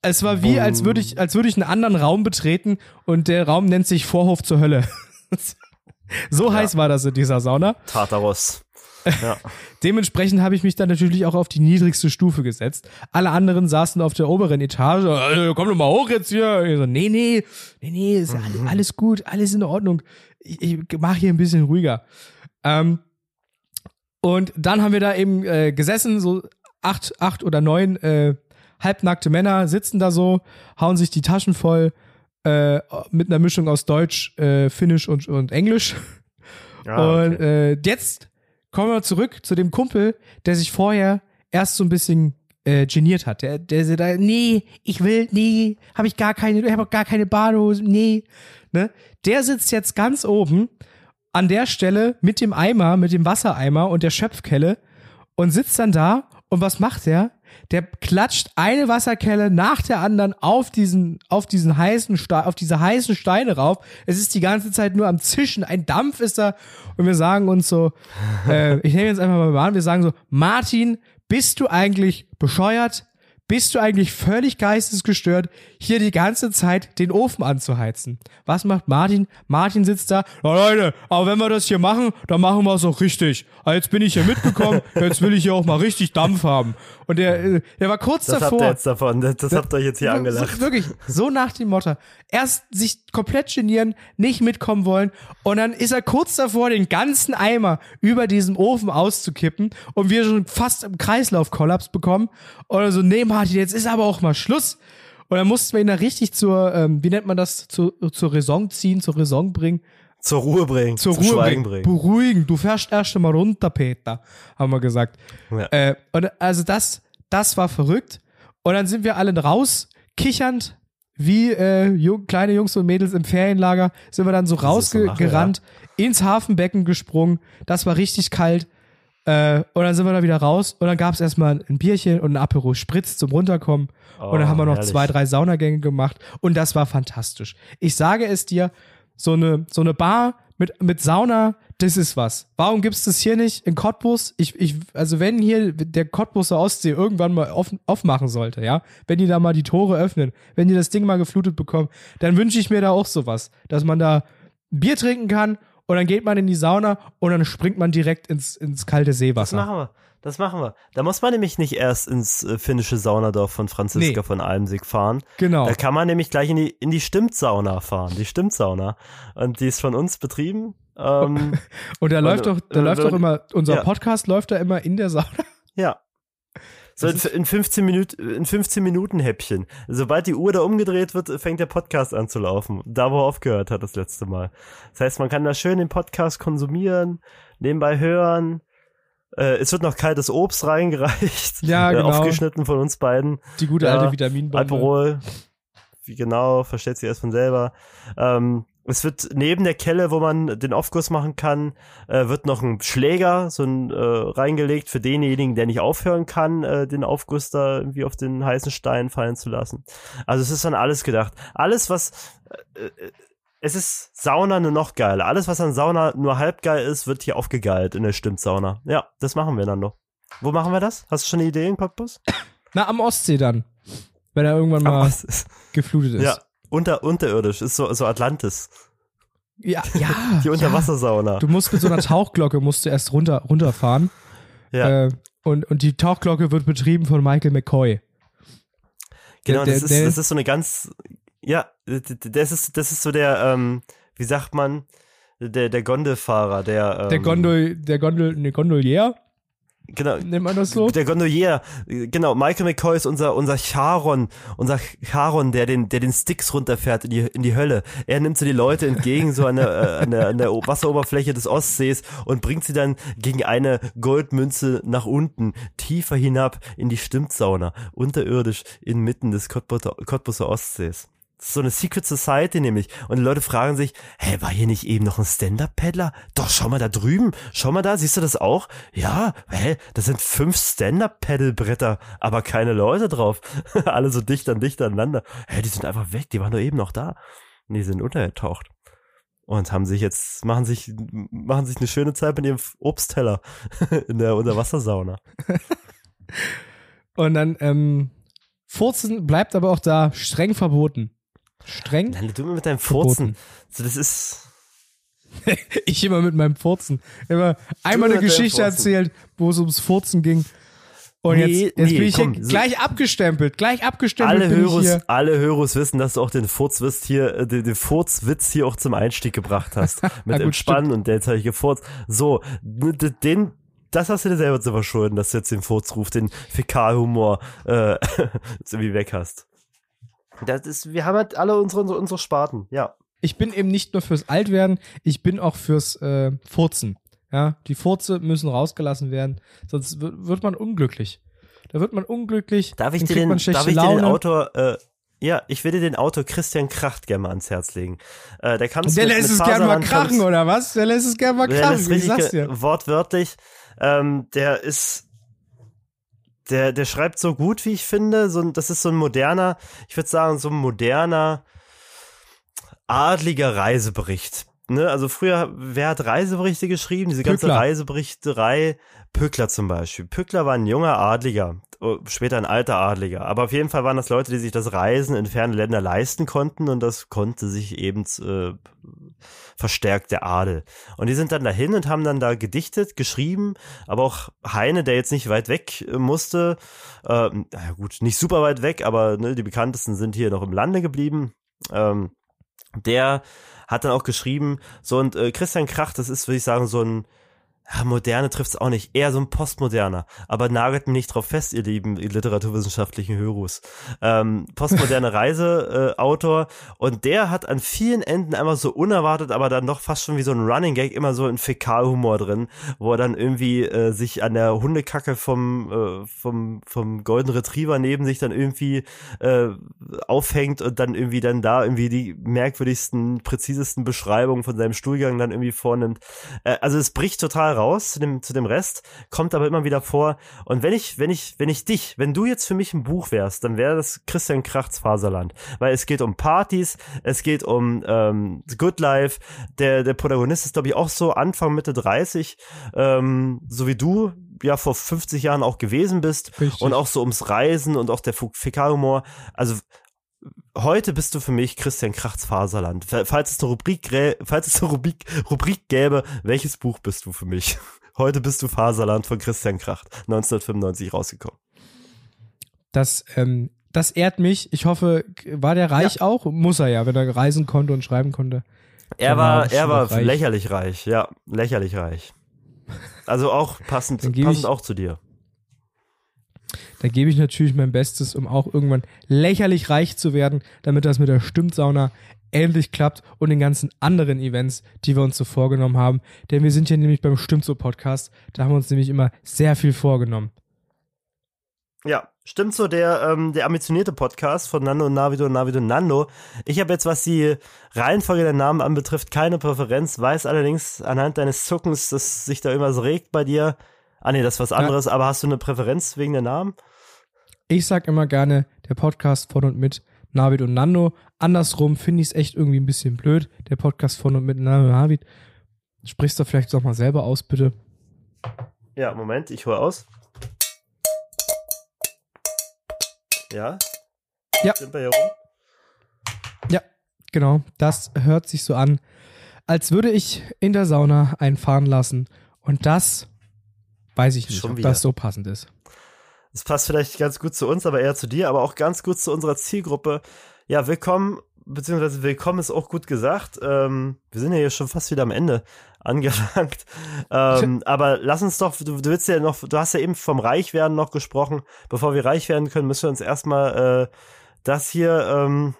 D: Es war wie, als würde ich, als würde ich einen anderen Raum betreten und der Raum nennt sich Vorhof zur Hölle. so heiß war das in dieser Sauna.
C: Tartaros. Ja.
D: Dementsprechend habe ich mich dann natürlich auch auf die niedrigste Stufe gesetzt. Alle anderen saßen auf der oberen Etage. Äh, komm doch mal hoch jetzt hier. Ich so, nee, nee, nee, nee, ist alles, alles gut, alles in Ordnung. Ich, ich mache hier ein bisschen ruhiger. Ähm, und dann haben wir da eben äh, gesessen, so acht, acht oder neun äh, halbnackte Männer sitzen da so, hauen sich die Taschen voll äh, mit einer Mischung aus Deutsch, äh, Finnisch und, und Englisch.
C: Ah,
D: Und
C: okay.
D: äh, jetzt kommen wir zurück zu dem Kumpel, der sich vorher erst so ein bisschen äh, geniert hat. Der, der da, nee, ich will, nee, habe ich gar keine, ich habe gar keine Badehose, nee. Ne? Der sitzt jetzt ganz oben an der Stelle mit dem Eimer, mit dem Wassereimer und der Schöpfkelle und sitzt dann da und was macht der? Der klatscht eine Wasserkelle nach der anderen auf diesen, auf diesen heißen Stein, auf diese heißen Steine rauf. Es ist die ganze Zeit nur am Zischen. Ein Dampf ist da. Und wir sagen uns so, äh, ich nehme jetzt einfach mal an, wir sagen so, Martin, bist du eigentlich bescheuert? Bist du eigentlich völlig geistesgestört, hier die ganze Zeit den Ofen anzuheizen? Was macht Martin? Martin sitzt da, na Leute, aber wenn wir das hier machen, dann machen wir es auch richtig. Ah, Jetzt bin ich hier mitgekommen, jetzt will ich hier auch mal richtig Dampf haben. Und der, äh, der war kurz
C: Das
D: davor.
C: habt ihr jetzt davon. Das, das habt ihr euch jetzt hier
D: So,
C: angelacht.
D: wirklich, so nach dem Motto. Erst sich komplett genieren, nicht mitkommen wollen und dann ist er kurz davor, den ganzen Eimer über diesem Ofen auszukippen und wir schon fast im Kreislaufkollaps bekommen. Oder so, nee, Martin, jetzt ist aber auch mal Schluss. Und dann mussten wir ihn da richtig zur, ähm, wie nennt man das, zur, zur Raison ziehen, zur Raison bringen,
C: Zur Ruhe bringen.
D: zur Ruhe
C: Schweigen
D: bringen. Beruhigen, du fährst erst einmal runter, Peter, haben wir gesagt.
C: Ja.
D: Äh, und also das, das war verrückt. Und dann sind wir alle raus, kichernd, wie äh, jung, kleine Jungs und Mädels im Ferienlager, sind wir dann so rausgerannt, ins Hafenbecken gesprungen. Das war richtig kalt. Äh, und dann sind wir da wieder raus und dann gab es erstmal ein Bierchen und ein Aperol Spritz zum Runterkommen. und dann haben wir noch
C: Oh, herrlich.
D: zwei, drei Saunagänge gemacht und das war fantastisch. Ich sage es dir, so eine, so eine Bar mit, mit Sauna, das ist was. Warum gibt's das hier nicht in Cottbus? Ich, ich, also wenn hier der Cottbuser Ostsee irgendwann mal offen, aufmachen sollte, ja, wenn die da mal die Tore öffnen, wenn die das Ding mal geflutet bekommen, dann wünsche ich mir da auch sowas, dass man da Bier trinken kann und dann geht man in die Sauna und dann springt man direkt ins, ins kalte
C: Das
D: Seewasser.
C: machen wir. Das machen wir. Da muss man nämlich nicht erst ins äh, finnische Saunadorf von Franziska
D: Nee.
C: von Almsig fahren.
D: Genau.
C: Da kann man nämlich gleich in die, in die Stimmtsauna fahren. Die Stimmtsauna. Und die ist von uns betrieben. Ähm,
D: Und da läuft doch, da
C: äh,
D: läuft doch immer, unser
C: ja.
D: Podcast läuft da immer in der Sauna.
C: ja. So in, in 15 Minuten, in 15 Minuten Häppchen. Sobald die Uhr da umgedreht wird, fängt der Podcast an zu laufen. Da, wo er aufgehört hat das letzte Mal. Das heißt, man kann da schön den Podcast konsumieren, nebenbei hören. Äh, es wird noch kaltes Obst reingereicht.
D: Ja,
C: äh,
D: genau.
C: Aufgeschnitten von uns beiden.
D: Die gute
C: Ja,
D: alte Vitaminbombe.
C: Alkohol, wie genau, versteht sich erst von selber. Ähm, es wird neben der Kelle, wo man den Aufguss machen kann, äh, wird noch ein Schläger so ein, äh, reingelegt für denjenigen, der nicht aufhören kann, äh, den Aufguss da irgendwie auf den heißen Stein fallen zu lassen. Also es ist an alles gedacht. Alles, was äh, äh, es ist Sauna nur noch geiler. Alles, was an Sauna nur halb geil ist, wird hier aufgegeilt in der Stimmtsauna. Ja, das machen wir dann noch. Wo machen wir das? Hast du schon eine Idee in Cottbus?
D: Na, am Ostsee dann. Wenn er irgendwann mal geflutet ist.
C: Ja, unter, unterirdisch, ist so, so Atlantis.
D: ja. ja
C: Die Unterwassersauna.
D: Ja. Du musst mit so einer Tauchglocke musst du erst runter, runterfahren.
C: ja,
D: Äh, und, und die Tauchglocke wird betrieben von Michael McCoy.
C: genau,
D: der-
C: das, ist,
D: der-
C: das ist so eine ganz, ja, das ist, das ist so der, ähm, wie sagt man, der, der Gondelfahrer, der, ähm,
D: Der Gondol, der Gondol, ne, Gondolier,
C: genau,
D: nennt man das so?
C: Der Gondolier, genau, Michael McCoy ist unser, unser Charon, unser Charon, der den, der den Sticks runterfährt in die, in die Hölle. Er nimmt so die Leute entgegen, so an der, äh, an der, an der Wasseroberfläche des Ostsees und bringt sie dann gegen eine Goldmünze nach unten, tiefer hinab in die Stimmtsauna, unterirdisch inmitten des Cottbuser, Cottbuser Ostsees. So eine Secret Society nämlich. Und die Leute fragen sich, hä, war hier nicht eben noch ein Stand-Up-Paddler? Doch, schau mal da drüben. Schau mal da, siehst du das auch? Ja, hä, das sind fünf Stand-Up-Paddle-Bretter, aber keine Leute drauf. Alle so dicht an dicht aneinander. Hä, die sind einfach weg, die waren nur eben noch da. Und die sind untergetaucht. Und haben sich jetzt, machen sich, machen sich eine schöne Zeit mit ihrem Obstteller in der Unterwassersauna.
D: Und dann, ähm, Furzen bleibt aber auch da streng verboten. Streng?
C: Nein, du mit deinem. Furzen. So, das ist,
D: Ich immer mit meinem Furzen. Immer einmal eine Geschichte erzählt, wo es ums Furzen ging. Und
C: Nee,
D: jetzt, jetzt
C: nee,
D: bin ich
C: komm,
D: gleich abgestempelt. Gleich abgestempelt
C: alle
D: hier.
C: alle Hörus wissen, dass du auch den Furzwitz hier, äh, den, den Furzwitz hier auch zum Einstieg gebracht hast. Mit
D: gut,
C: Entspannen und jetzt habe ich gefurzt. So, n- d- den, das hast du dir selber zu verschulden, dass du jetzt den Furzruf, den Fäkalhumor, äh, irgendwie weg hast. Das ist, wir haben halt alle unsere, unsere, unsere Sparten, ja.
D: Ich bin eben nicht nur fürs Altwerden, ich bin auch fürs äh, Furzen. Ja, die Furze müssen rausgelassen werden, sonst wird, man unglücklich. Da wird man unglücklich.
C: Darf ich dir den, darf ich dir den Autor, äh, ja, ich dir den Autor Christian Kracht gerne mal ans Herz legen. Äh, der kann
D: Der lässt es gern mal krachen, oder was? Der lässt es gern mal krachen, ich sag's dir.
C: wortwörtlich. Ähm, der ist, der, der schreibt so gut, wie ich finde. So, ein- das ist so ein moderner, ich würde sagen, so ein moderner, adliger Reisebericht. Ne? Also früher, wer hat Reiseberichte geschrieben? Diese ganze
D: Pückler.
C: Reiseberichterei. Pückler zum Beispiel. Pückler war ein junger Adliger, später ein alter Adliger. Aber auf jeden Fall waren das Leute, die sich das Reisen in ferne Länder leisten konnten und das konnte sich eben äh, verstärkt der Adel. Und die sind dann dahin und haben dann da gedichtet, geschrieben, aber auch Heine, der jetzt nicht weit weg äh, musste, äh, na gut, nicht super weit weg, aber ne, die bekanntesten sind hier noch im Lande geblieben. Ähm, der hat dann auch geschrieben, so und äh, Christian Krach, das ist, würde ich sagen, so ein ja, moderne trifft's auch nicht, eher so ein postmoderner. Aber nagelt mich nicht drauf fest, ihr lieben literaturwissenschaftlichen Hörus. Ähm, postmoderne Reiseautor äh, und der hat an vielen Enden einmal so unerwartet, aber dann doch fast schon wie so ein Running Gag immer so ein Fäkalhumor drin, wo er dann irgendwie äh, sich an der Hundekacke vom äh, vom vom Golden Retriever neben sich dann irgendwie äh, aufhängt und dann irgendwie dann da irgendwie die merkwürdigsten, präzisesten Beschreibungen von seinem Stuhlgang dann irgendwie vornimmt. Äh, also es bricht total raus zu dem, zu dem Rest, kommt aber immer wieder vor. Und wenn ich, wenn ich, wenn ich dich, wenn du jetzt für mich ein Buch wärst, dann wäre das Christian Krachts Faserland. Weil es geht um Partys, es geht um ähm, Good Life. Der, der Protagonist ist, glaube ich, auch so Anfang, Mitte 30, ähm, so wie du, ja vor 50 Jahren auch gewesen bist
D: Richtig.
C: und auch so ums Reisen und auch der Fäkalhumor. Also heute bist du für mich Christian Krachts Faserland. Falls es eine Rubrik, falls es eine Rubrik, Rubrik gäbe, welches Buch bist du für mich? Heute bist du Faserland von Christian Kracht, 1995 rausgekommen.
D: Das, ähm, das ehrt mich. Ich hoffe, war der reich auch? Muss er ja, wenn er reisen konnte und schreiben konnte.
C: Er war, er war
D: reich.
C: lächerlich reich, ja, lächerlich reich. Also auch passend, passend
D: ich-
C: auch zu dir.
D: Da gebe ich natürlich mein Bestes, um auch irgendwann lächerlich reich zu werden, damit das mit der Stimmsauna endlich klappt und den ganzen anderen Events, die wir uns so vorgenommen haben. Denn wir sind ja nämlich beim Stimmt so Podcast. Da haben wir uns nämlich immer sehr viel vorgenommen.
C: Ja, stimmt so, der, ähm, der ambitionierte Podcast von Nando und Navido und Navido und Nando. Ich habe jetzt, was die Reihenfolge der Namen anbetrifft, keine Präferenz, weiß allerdings anhand deines Zuckens, dass sich da irgendwas regt bei dir. Ah nee, das ist was anderes, aber hast du eine Präferenz wegen der Namen?
D: Ich sag immer gerne, der Podcast von und mit Navid und Nando. Andersrum finde ich es echt irgendwie ein bisschen blöd. Der Podcast von und mit Nando und Navid. Sprichst du vielleicht doch mal selber aus, bitte.
C: Ja, Moment, ich hole aus. Ja?
D: Ja.
C: Sind wir hier rum?
D: Ja, genau. Das hört sich so an, als würde ich in der Sauna einfahren lassen. Und das weiß ich nicht,
C: Schon
D: ob
C: wieder.
D: das so passend ist.
C: Das passt vielleicht ganz gut zu uns, aber eher zu dir, aber auch ganz gut zu unserer Zielgruppe. Ja, willkommen, beziehungsweise willkommen ist auch gut gesagt. Ähm, wir sind ja hier schon fast wieder am Ende angelangt. Ähm, aber lass uns doch, du, du willst ja noch, du hast ja eben vom Reichwerden noch gesprochen. Bevor wir reich werden können, müssen wir uns erstmal äh, das hier ähm,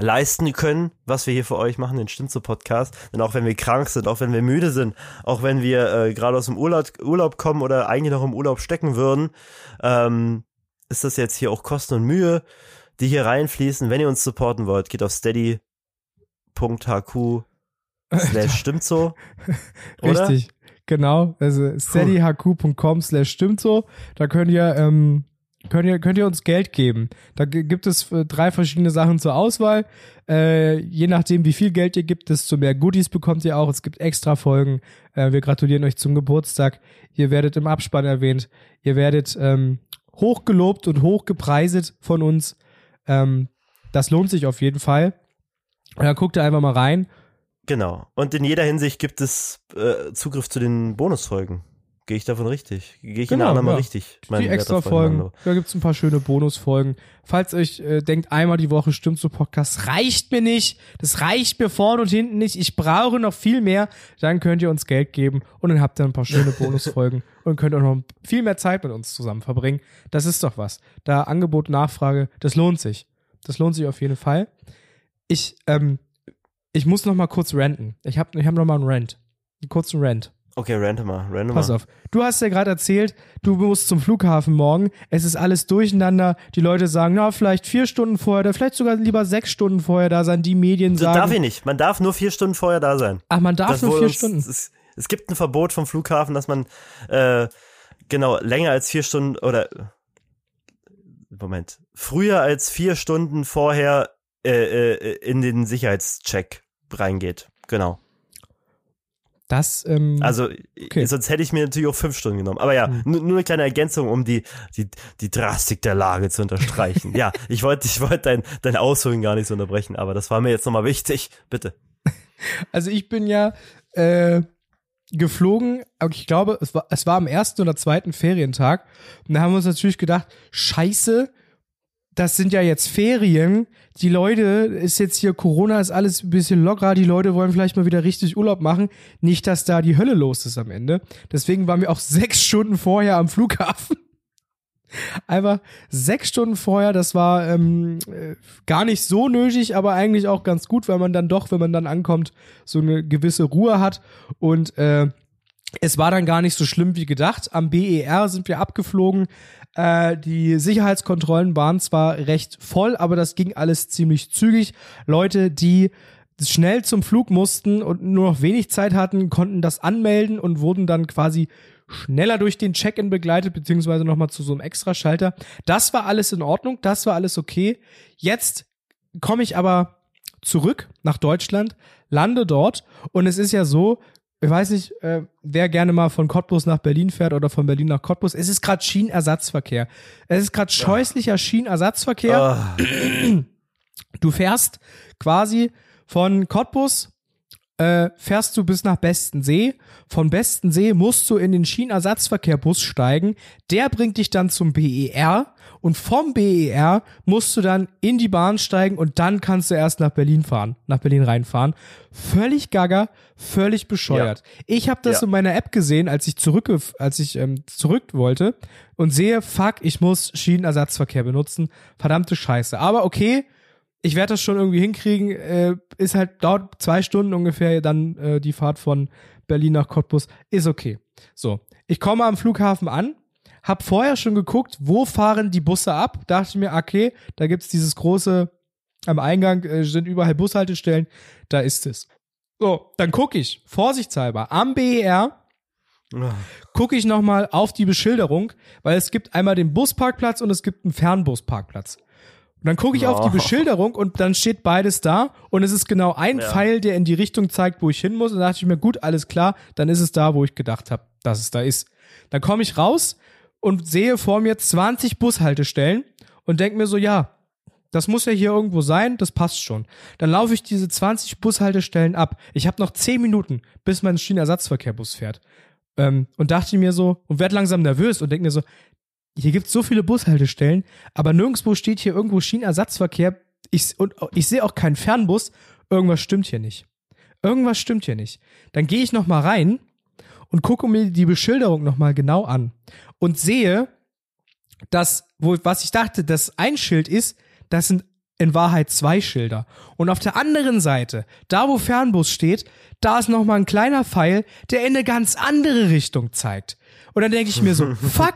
C: leisten können, was wir hier für euch machen, den Stimmt so Podcast. Denn auch wenn wir krank sind, auch wenn wir müde sind, auch wenn wir äh, gerade aus dem Urlaub, Urlaub kommen oder eigentlich noch im Urlaub stecken würden, ähm, ist das jetzt hier auch Kosten und Mühe, die hier reinfließen. Wenn ihr uns supporten wollt, geht auf steady.hq slash stimmt so.
D: Richtig. Genau. Also steadyhq.com slash stimmt so. Da könnt ihr, ähm, könnt ihr, könnt ihr uns Geld geben. Da gibt es äh, drei verschiedene Sachen zur Auswahl. Äh, je nachdem, wie viel Geld ihr gibt, desto mehr Goodies bekommt ihr auch. Es gibt extra Folgen. Äh, wir gratulieren euch zum Geburtstag. Ihr werdet im Abspann erwähnt. Ihr werdet ähm, hochgelobt und hochgepreiset von uns. Ähm, das lohnt sich auf jeden Fall. Dann guckt ihr einfach mal rein.
C: Genau. Und in jeder Hinsicht gibt es äh, Zugriff zu den Bonusfolgen. Gehe ich davon richtig? Gehe ich in
D: Genau,
C: der Annahme
D: ja.
C: richtig?
D: die extra Folgen. Da gibt's ein paar schöne Bonusfolgen. Falls euch äh, denkt, einmal die Woche stimmt so Podcast, reicht mir nicht. Das reicht mir vorne und hinten nicht. Ich brauche noch viel mehr. Dann könnt ihr uns Geld geben und dann habt ihr ein paar schöne Bonusfolgen und könnt auch noch viel mehr Zeit mit uns zusammen verbringen. Das ist doch was. Da Angebot, Nachfrage, das lohnt sich. Das lohnt sich auf jeden Fall. Ich, ähm, ich muss noch mal kurz ranten. Ich habe ich hab noch mal einen Rant. Einen kurzen Rant.
C: Okay, random mal, random
D: Pass auf. Du hast ja gerade erzählt, du musst zum Flughafen morgen. Es ist alles durcheinander. Die Leute sagen, na, vielleicht vier Stunden vorher oder vielleicht sogar lieber sechs Stunden vorher da sein. Die Medien
C: Das
D: sagen,
C: darf ich nicht. Man darf nur vier Stunden vorher da sein.
D: ach, man darf
C: Das
D: nur vier
C: uns-
D: Stunden.
C: Es, es gibt ein Verbot vom Flughafen, dass man äh, genau länger als vier Stunden oder Moment früher als vier Stunden vorher äh, äh, in den Sicherheitscheck reingeht. Genau.
D: Das, ähm,
C: Also
D: Okay.
C: sonst hätte ich mir natürlich auch fünf Stunden genommen. Aber ja,
D: Hm.
C: nur, nur eine kleine Ergänzung, um die die die Drastik der Lage zu unterstreichen. ja, ich wollte ich wollte dein dein Ausholen gar nicht so unterbrechen, aber das war mir jetzt nochmal wichtig. Bitte.
D: also ich bin ja äh, geflogen, aber ich glaube, es war, es war am ersten oder zweiten Ferientag. Und da haben wir uns natürlich gedacht, scheiße, das sind ja jetzt Ferien. Die Leute, ist jetzt hier Corona, ist alles ein bisschen lockerer. Die Leute wollen vielleicht mal wieder richtig Urlaub machen. Nicht, dass da die Hölle los ist am Ende. Deswegen waren wir auch sechs Stunden vorher am Flughafen. Einfach sechs Stunden vorher, das war ähm, äh, gar nicht so nötig, aber eigentlich auch ganz gut, weil man dann doch, wenn man dann ankommt, so eine gewisse Ruhe hat. Und äh, Es war dann gar nicht so schlimm wie gedacht. Am BER sind wir abgeflogen. Äh, die Sicherheitskontrollen waren zwar recht voll, aber das ging alles ziemlich zügig. Leute, die schnell zum Flug mussten und nur noch wenig Zeit hatten, konnten das anmelden und wurden dann quasi schneller durch den Check-in begleitet, beziehungsweise nochmal zu so einem Extraschalter. Das war alles in Ordnung, das war alles okay. Jetzt komme ich aber zurück nach Deutschland, lande dort und es ist ja so, ich weiß nicht, äh, wer gerne mal von Cottbus nach Berlin fährt oder von Berlin nach Cottbus. Es ist gerade Schienenersatzverkehr. Es ist gerade scheußlicher Schienenersatzverkehr.
C: Ah,
D: Du fährst quasi von Cottbus äh, fährst du bis nach Bestensee. Von Bestensee musst du in den Schienenersatzverkehrbus steigen. Der bringt dich dann zum BER und vom BER musst du dann in die Bahn steigen und dann kannst du erst nach Berlin fahren, nach Berlin reinfahren. Völlig gaga, völlig bescheuert. Ich habe das
C: Ja.
D: in meiner App gesehen, als ich zurück, als ich ähm, zurück wollte und sehe, fuck, ich muss Schienenersatzverkehr benutzen. Verdammte Scheiße. Aber okay, ich werde das schon irgendwie hinkriegen. Äh, ist halt dauert zwei Stunden ungefähr dann äh, die Fahrt von Berlin nach Cottbus. Ist okay. So, ich komme am Flughafen an, hab vorher schon geguckt, wo fahren die Busse ab. Dachte mir, okay, da gibt's dieses große am Eingang äh, sind überall Bushaltestellen. Da ist es. So, dann gucke ich vorsichtshalber am BER gucke ich nochmal auf die Beschilderung, weil es gibt einmal den Busparkplatz und es gibt einen Fernbusparkplatz. Und dann gucke ich auf die
C: Oh.
D: Beschilderung und dann steht beides da und es ist genau ein
C: Ja.
D: Pfeil, der in die Richtung zeigt, wo ich hin muss. Und da dachte ich mir, gut, alles klar, dann ist es da, wo ich gedacht habe, dass es da ist. Dann komme ich raus und sehe vor mir 20 Bushaltestellen und denke mir so, ja, das muss ja hier irgendwo sein, das passt schon. Dann laufe ich diese 20 Bushaltestellen ab. Ich habe noch 10 Minuten, bis mein Schienenersatzverkehrbus fährt. Ähm, und dachte mir so, und werd langsam nervös und denke mir so, hier gibt's so viele Bushaltestellen, aber nirgendwo steht hier irgendwo Schienenersatzverkehr. Ich, und ich sehe auch keinen Fernbus. Irgendwas stimmt hier nicht. Irgendwas stimmt hier nicht. Dann gehe ich noch mal rein und gucke mir die Beschilderung noch mal genau an und sehe, dass, wo, was ich dachte, das ein Schild ist, das sind in Wahrheit zwei Schilder. Und auf der anderen Seite, da wo Fernbus steht, da ist noch mal ein kleiner Pfeil, der in eine ganz andere Richtung zeigt. Und dann denke ich mir so, fuck,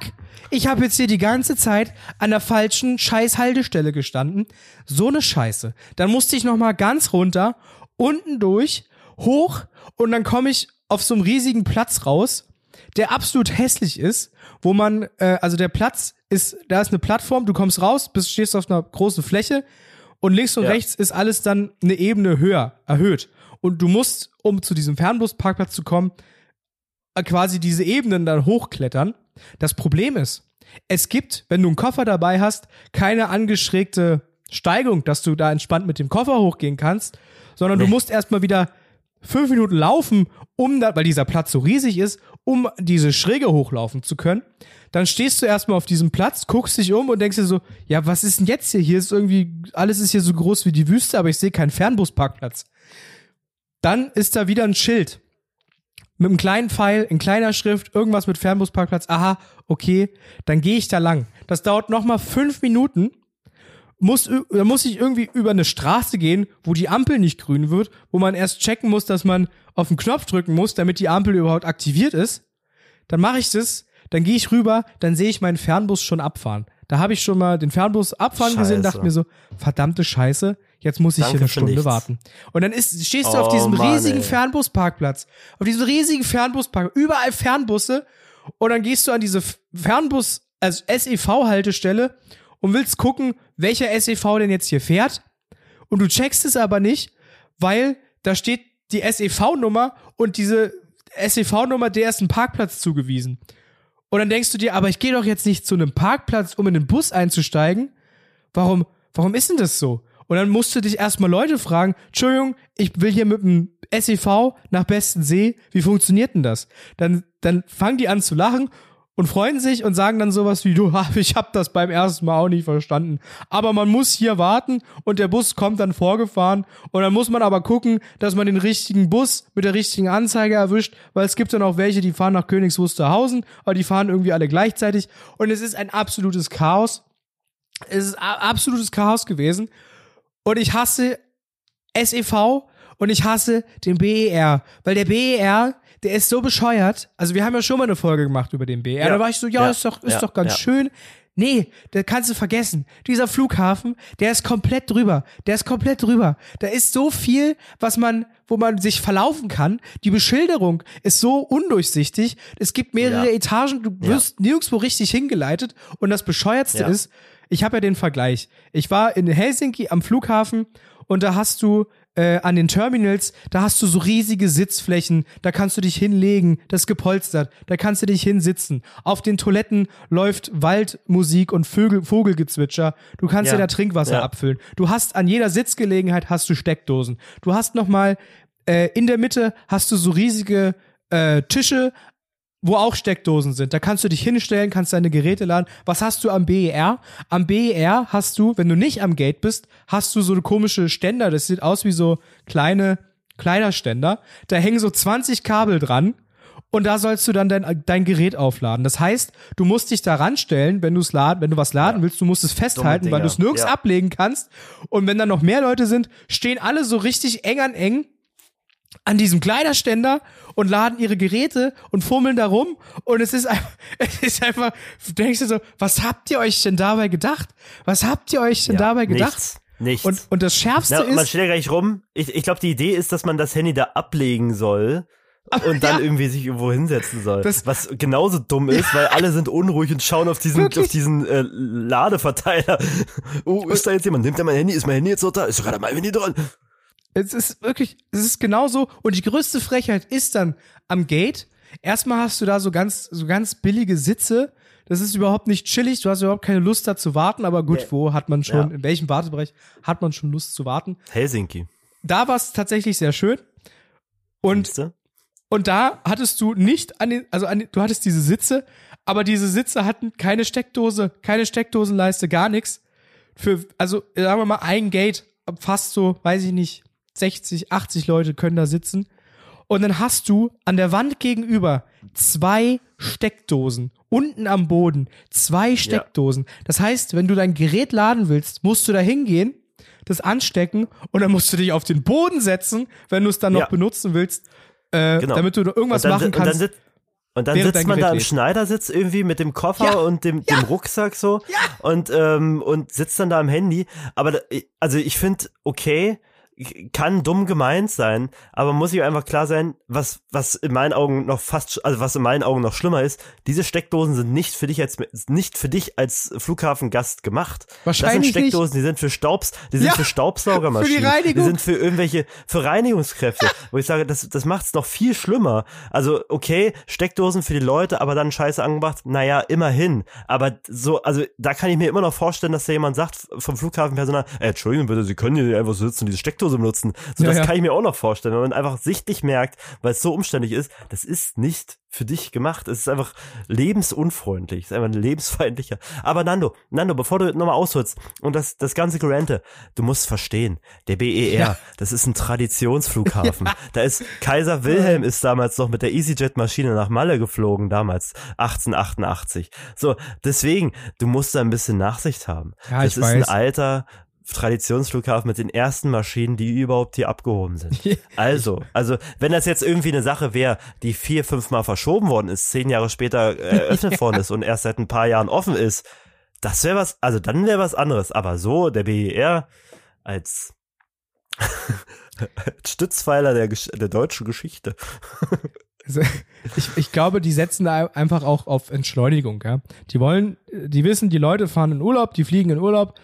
D: ich habe jetzt hier die ganze Zeit an der falschen Scheiß-Haltestelle gestanden. So eine Scheiße. Dann musste ich noch mal ganz runter, unten durch, hoch und dann komme ich auf so einem riesigen Platz raus, der absolut hässlich ist, wo man, äh, also der Platz ist, da ist eine Plattform, du kommst raus, bist, stehst auf einer großen Fläche und links und
C: Ja.
D: rechts ist alles dann eine Ebene höher, erhöht. Und du musst, um zu diesem Fernbusparkplatz zu kommen, quasi diese Ebenen dann hochklettern. Das Problem ist, es gibt, wenn du einen Koffer dabei hast, keine angeschrägte Steigung, dass du da entspannt mit dem Koffer hochgehen kannst, sondern du musst erstmal wieder fünf Minuten laufen, um da, weil dieser Platz so riesig ist, um diese Schräge hochlaufen zu können. Dann stehst du erstmal auf diesem Platz, guckst dich um und denkst dir so, ja, was ist denn jetzt hier? Hier ist irgendwie, alles ist hier so groß wie die Wüste, aber ich sehe keinen Fernbusparkplatz. Dann ist da wieder ein Schild. Mit einem kleinen Pfeil, in kleiner Schrift, irgendwas mit Fernbusparkplatz. Aha, okay, dann gehe ich da lang. Das dauert nochmal fünf Minuten. Muss, da muss ich irgendwie über eine Straße gehen, wo die Ampel nicht grün wird, wo man erst checken muss, dass man auf den Knopf drücken muss, damit die Ampel überhaupt aktiviert ist. Dann mache ich das, dann gehe ich rüber, dann sehe ich meinen Fernbus schon abfahren. Da habe ich schon mal den Fernbus abfahren gesehen,
C: Scheiße.
D: dachte mir so, verdammte Scheiße, jetzt muss ich
C: Danke
D: hier eine Stunde
C: nichts.
D: warten. Und dann ist, stehst du auf
C: Oh,
D: diesem
C: Mann,
D: riesigen
C: ey.
D: Fernbusparkplatz, auf diesem riesigen Fernbusparkplatz, überall Fernbusse und dann gehst du an diese Fernbus, also SEV-Haltestelle und willst gucken, welcher SEV denn jetzt hier fährt und du checkst es aber nicht, weil da steht die SEV-Nummer und diese SEV-Nummer, der ist ein Parkplatz zugewiesen. Und dann denkst du dir, aber ich gehe doch jetzt nicht zu einem Parkplatz, um in den Bus einzusteigen. Warum, warum ist denn das so? Und dann musst du dich erstmal Leute fragen, Entschuldigung, ich will hier mit dem SEV nach Bestensee, wie funktioniert denn das? Dann, dann fangen die an zu lachen und freuen sich und sagen dann sowas wie, du, ich hab das beim ersten Mal auch nicht verstanden. Aber man muss hier warten und der Bus kommt dann vorgefahren und dann muss man aber gucken, dass man den richtigen Bus mit der richtigen Anzeige erwischt, weil es gibt dann auch welche, die fahren nach Königs Wusterhausen, aber die fahren irgendwie alle gleichzeitig und es ist ein absolutes Chaos. Es ist absolutes Chaos gewesen und ich hasse SEV Und ich hasse den BER, weil der BER, der ist so bescheuert. Also wir haben ja schon mal eine Folge gemacht über den BER.
C: Ja.
D: Da war ich so, ja,
C: Ja.
D: ist doch, ist
C: Ja.
D: doch ganz
C: Ja.
D: schön. Nee, da kannst du vergessen. Dieser Flughafen, der ist komplett drüber. Der ist komplett drüber. Da ist so viel, was man, wo man sich verlaufen kann. Die Beschilderung ist so undurchsichtig. Es gibt mehrere
C: Ja.
D: Etagen, du wirst nirgendwo richtig hingeleitet. Und das Bescheuertste
C: Ja.
D: ist, ich habe ja den Vergleich. Ich war in Helsinki am Flughafen und da hast du äh, an den Terminals, da hast du so riesige Sitzflächen, da kannst du dich hinlegen, das ist gepolstert, da kannst du dich hinsitzen. Auf den Toiletten läuft Waldmusik und Vögel, Vogelgezwitscher. Du kannst
C: Ja.
D: dir da Trinkwasser
C: Ja.
D: abfüllen. Du hast an jeder Sitzgelegenheit hast du Steckdosen. Du hast noch mal äh, in der Mitte hast du so riesige äh, Tische wo auch Steckdosen sind. Da kannst du dich hinstellen, kannst deine Geräte laden. Was hast du am BER? Am BER hast du, wenn du nicht am Gate bist, hast du so eine komische Ständer. Das sieht aus wie so kleine Kleiderständer. Da hängen so 20 Kabel dran. Und da sollst du dann dein, dein Gerät aufladen. Das heißt, du musst dich da ranstellen, wenn du es laden, wenn du was laden willst, du musst es festhalten, weil du es nirgends
C: Ja.
D: ablegen kannst. Und wenn dann noch mehr Leute sind, stehen alle so richtig eng an eng an diesem Kleiderständer und laden ihre Geräte und fummeln da rum und es ist einfach, es ist einfach, du denkst dir so, was habt ihr euch denn dabei gedacht? Was habt ihr euch denn dabei gedacht?
C: Nichts. Nichts.
D: Und, und das Schärfste
C: Na, man
D: ist,
C: steht ja gleich rum. Ich, ich glaube, die Idee ist, dass man das Handy da ablegen soll. Und dann
D: ja.
C: irgendwie sich irgendwo hinsetzen soll.
D: Das-
C: was genauso dumm ist, weil alle sind unruhig und schauen auf diesen,
D: Wirklich?
C: auf diesen äh, Ladeverteiler. Oh, ist da jetzt jemand? Nimmt er mein Handy? Ist mein Handy jetzt noch da? Ist gerade mein Handy dran?
D: Es ist wirklich, es ist genauso und die größte Frechheit ist dann am Gate. Erstmal hast du da so ganz, so ganz billige Sitze. Das ist überhaupt nicht chillig. Du hast überhaupt keine Lust da zu warten, aber gut, wo hat man schon,
C: Ja.
D: in welchem Wartebereich hat man schon Lust zu warten?
C: Helsinki.
D: Da war es tatsächlich sehr schön. Und
C: du?
D: Und da hattest du nicht an den, also an den, du hattest diese Sitze, aber diese Sitze hatten keine Steckdose, keine Steckdosenleiste, gar nichts. Für, also sagen wir mal ein Gate, fast so, weiß ich nicht, 60, 80 Leute können da sitzen. Und dann hast du an der Wand gegenüber zwei Steckdosen. Unten am Boden zwei Steckdosen. Das heißt, wenn du dein Gerät laden willst, musst du da hingehen, das anstecken und dann musst du dich auf den Boden setzen, wenn du es dann noch
C: Ja.
D: benutzen willst, äh,
C: Genau.
D: damit du irgendwas
C: dann,
D: machen kannst.
C: und dann
D: während
C: sitzt man da im. Schneidersitz irgendwie mit dem Koffer
D: Ja,
C: und dem, dem Rucksack so und, ähm, und sitzt dann da am Handy. Aber also ich finde, okay, kann dumm gemeint sein, aber muss ich einfach klar sein, was, was in meinen Augen noch fast, also was in meinen Augen noch schlimmer ist, diese Steckdosen sind nicht für dich als, nicht für dich als Flughafengast gemacht.
D: Wahrscheinlich
C: Das sind Steckdosen, die sind für Staubs, die sind
D: Ja,
C: für Staubsaugermaschinen.
D: für die Reinigung.
C: Die sind für irgendwelche, für Reinigungskräfte, wo ich sage, das, das macht's noch viel schlimmer. Also, okay, Steckdosen für die Leute, aber dann scheiße angebracht, naja, immerhin. Aber so, also, da kann ich mir immer noch vorstellen, dass da jemand sagt vom Flughafenpersonal, äh, Entschuldigung bitte, Sie können hier einfach so sitzen diese Steckdose benutzen. So,
D: Ja,
C: das
D: ja.
C: kann ich mir auch noch vorstellen, wenn man einfach sichtlich merkt, weil es so umständlich ist, das ist nicht für dich gemacht. Es ist einfach lebensunfreundlich, es ist einfach ein lebensfeindlicher. Aber Nando, Nando, bevor du nochmal ausholst und das, das ganze Gerente, du musst verstehen, der BER,
D: Ja.
C: das ist ein Traditionsflughafen. Da ist Kaiser Wilhelm ist damals noch mit der EasyJet-Maschine nach Malle geflogen, damals 1888. So, deswegen, du musst da ein bisschen Nachsicht haben.
D: Ja,
C: das
D: ich
C: ist ein
D: weiß.
C: alter Traditionsflughafen mit den ersten Maschinen, die überhaupt hier abgehoben sind. Also, also wenn das jetzt irgendwie eine Sache wäre, die vier, fünf Mal verschoben worden ist, zehn Jahre später eröffnet worden ist und erst seit ein paar Jahren offen ist, das wäre was, also dann wäre was anderes. Aber so, der BER als, Stützpfeiler der, der deutschen Geschichte.
D: Also, ich, ich glaube, die setzen da einfach auch auf Entschleunigung, ja. Die wollen, die wissen, die Leute fahren in Urlaub, die fliegen in Urlaub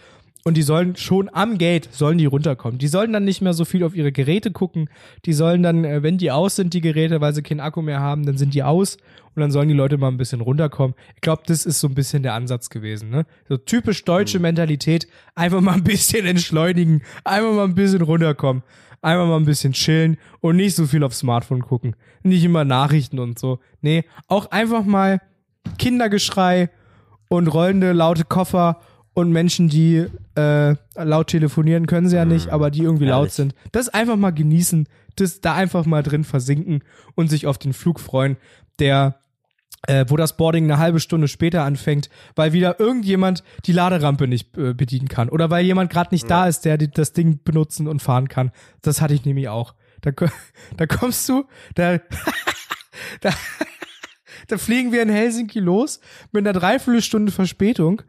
D: und die sollen schon am Gate, sollen die runterkommen. Die sollen dann nicht mehr so viel auf ihre Geräte gucken. Die sollen dann, äh, wenn die aus sind, die Geräte, weil sie keinen Akku mehr haben, dann sind die aus und dann sollen die Leute mal ein bisschen runterkommen. Ich glaube, das ist so ein bisschen der Ansatz gewesen, ne? So typisch deutsche Mentalität, einfach mal ein bisschen entschleunigen, einfach mal ein bisschen runterkommen. Einfach mal ein bisschen chillen und nicht so viel aufs Smartphone gucken. Nicht immer Nachrichten und so. Nee, auch einfach mal Kindergeschrei und rollende laute Koffer und Menschen, die äh, laut telefonieren können sie ja nicht, aber die irgendwie laut
C: Ehrlich.
D: sind. Das einfach mal genießen, das da einfach mal drin versinken und sich auf den Flug freuen, der äh, wo das Boarding eine halbe Stunde später anfängt, weil wieder irgendjemand die Laderampe nicht äh, bedienen kann oder weil jemand gerade nicht da ist, der die, das Ding benutzen und fahren kann. Das hatte ich nämlich auch. Da, da kommst du, da, da, da fliegen wir in Helsinki los mit einer Dreiviertelstunde Verspätung.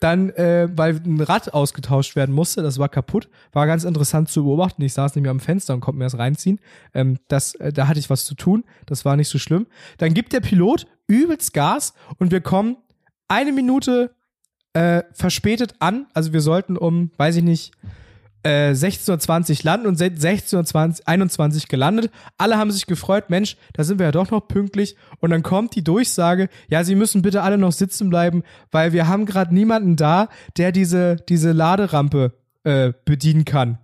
D: Dann, äh, weil ein Rad ausgetauscht werden musste, das war kaputt. War ganz interessant zu beobachten. Ich saß nämlich am Fenster und konnte mir das reinziehen. Ähm, das, äh, da hatte ich was zu tun. Das war nicht so schlimm. Dann gibt der Pilot übelst Gas und wir kommen eine Minute äh, verspätet an. Also wir sollten um, weiß ich nicht, äh, 16.20 Uhr landen und sind 16.21 Uhr gelandet. Alle haben sich gefreut, Mensch, da sind wir ja doch noch pünktlich. Und dann kommt die Durchsage, ja, Sie müssen bitte alle noch sitzen bleiben, weil wir haben gerade niemanden da, der diese, diese Laderampe äh, bedienen kann.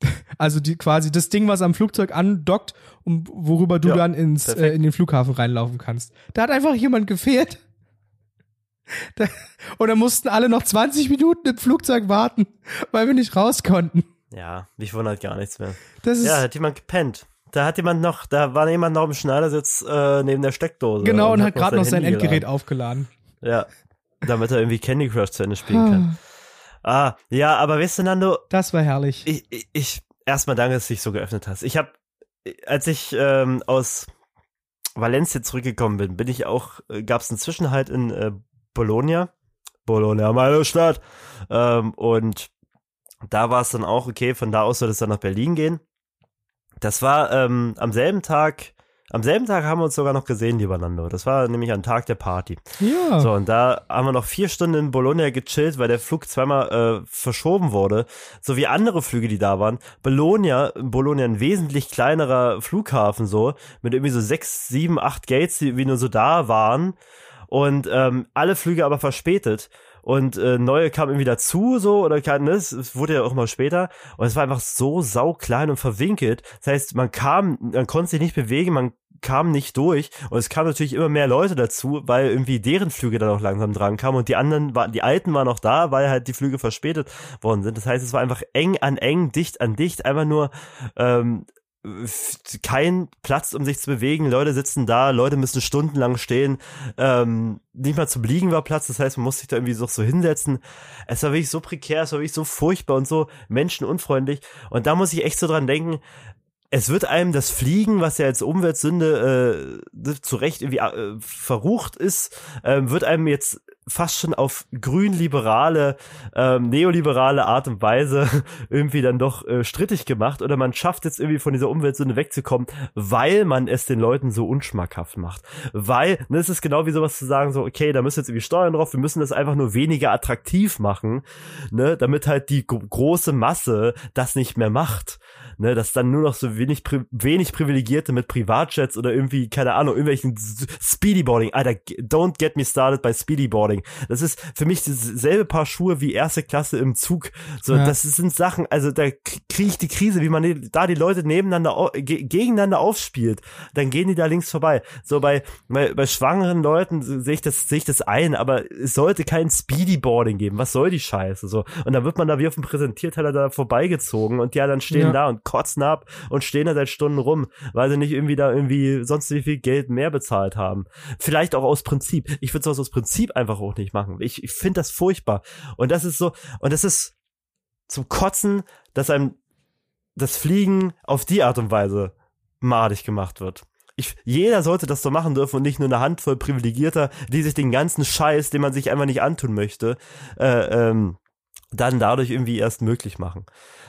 D: Also die quasi das Ding, was am Flugzeug andockt und worüber du
C: Ja,
D: dann ins, äh, in den Flughafen reinlaufen kannst. Da hat einfach jemand gefehlt. Und dann mussten alle noch 20 Minuten im Flugzeug warten, weil wir nicht raus konnten.
C: Ja, mich wundert gar nichts mehr.
D: Das ist
C: Ja, hat jemand gepennt. Da hat jemand noch, da war jemand noch im Schneidersitz äh, neben der Steckdose.
D: genau und hat
C: noch
D: gerade noch sein
C: Handy
D: Endgerät
C: geladen.
D: aufgeladen.
C: Ja, damit er irgendwie Candy Crush zu Ende spielen kann. Ah, ja, aber weißt du, Nando,
D: Das war herrlich.
C: ich, ich, ich erstmal danke, dass du dich so geöffnet hast. Ich habe, als ich ähm, aus Valencia zurückgekommen bin, bin ich auch, äh, gab es einen Zwischenhalt in äh, Bologna. Bologna, meine Stadt. Ähm, und da war es dann auch, okay, von da aus soll es dann nach Berlin gehen. Das war ähm, am selben Tag, am selben Tag haben wir uns sogar noch gesehen, lieber Nando. Das war nämlich ein Tag der Party.
D: Ja.
C: So, und da haben wir noch vier Stunden in Bologna gechillt, weil der Flug zweimal äh, verschoben wurde. So wie andere Flüge, die da waren. Bologna, Bologna ein wesentlich kleinerer Flughafen so, mit irgendwie so sechs, sieben, acht Gates, die wie nur so da waren. Und ähm, alle Flüge aber verspätet. Und äh, neue kamen irgendwie dazu, so, oder kein, ne, es, es wurde ja auch immer später. Und es war einfach so sauklein und verwinkelt. Das heißt, man kam, man konnte sich nicht bewegen, man kam nicht durch. Und es kamen natürlich immer mehr Leute dazu, weil irgendwie deren Flüge dann auch langsam dran kamen. Und die anderen waren, die alten waren noch da, weil halt die Flüge verspätet worden sind. Das heißt, es war einfach eng an eng, dicht an dicht, einfach nur ähm, kein Platz, um sich zu bewegen. Leute sitzen da, Leute müssen stundenlang stehen. Ähm, nicht mal zum Liegen war Platz, das heißt, man muss sich da irgendwie so, so hinsetzen. Es war wirklich so prekär, es war wirklich so furchtbar und so menschenunfreundlich. Und da muss ich echt so dran denken, es wird einem das Fliegen, was ja als Umweltsünde äh, zu Recht irgendwie äh, verrucht ist, ähm, wird einem jetzt fast schon auf grün-liberale, ähm, neoliberale Art und Weise irgendwie dann doch äh, strittig gemacht oder man schafft jetzt irgendwie von dieser Umweltsünde wegzukommen, weil man es den Leuten so unschmackhaft macht. Weil, ne, es ist genau wie sowas zu sagen, so, okay, da müssen jetzt irgendwie Steuern drauf, wir müssen das einfach nur weniger attraktiv machen, ne, damit halt die gro- große Masse das nicht mehr macht. Ne, dass dann nur noch so wenig, wenig Privilegierte mit Privatjets oder irgendwie, keine Ahnung, irgendwelchen Speedyboarding. Alter, don't get me started bei Speedyboarding. Das ist für mich dasselbe Paar Schuhe wie erste Klasse im Zug. So,
D: Ja.
C: das sind Sachen, also da kriege ich die Krise, wie man die, da die Leute nebeneinander, gegeneinander aufspielt. Dann gehen die da links vorbei. So bei, bei, bei schwangeren Leuten sehe ich das, sehe ich das ein, aber es sollte kein Speedyboarding geben. Was soll die Scheiße? So. Und dann wird man da wie auf dem Präsentierteller da vorbeigezogen und die dann stehen
D: Ja.
C: da und kotzen ab und stehen da seit Stunden rum, weil sie nicht irgendwie da irgendwie sonst wie viel Geld mehr bezahlt haben. Vielleicht auch aus Prinzip. Ich würde sowas aus Prinzip einfach auch nicht machen. Ich, ich finde das furchtbar. Und das ist so, und das ist zum Kotzen, dass einem das Fliegen auf die Art und Weise madig gemacht wird. Ich, jeder sollte das so machen dürfen und nicht nur eine Handvoll Privilegierter, die sich den ganzen Scheiß, den man sich einfach nicht antun möchte, äh, ähm, dann dadurch irgendwie erst möglich machen.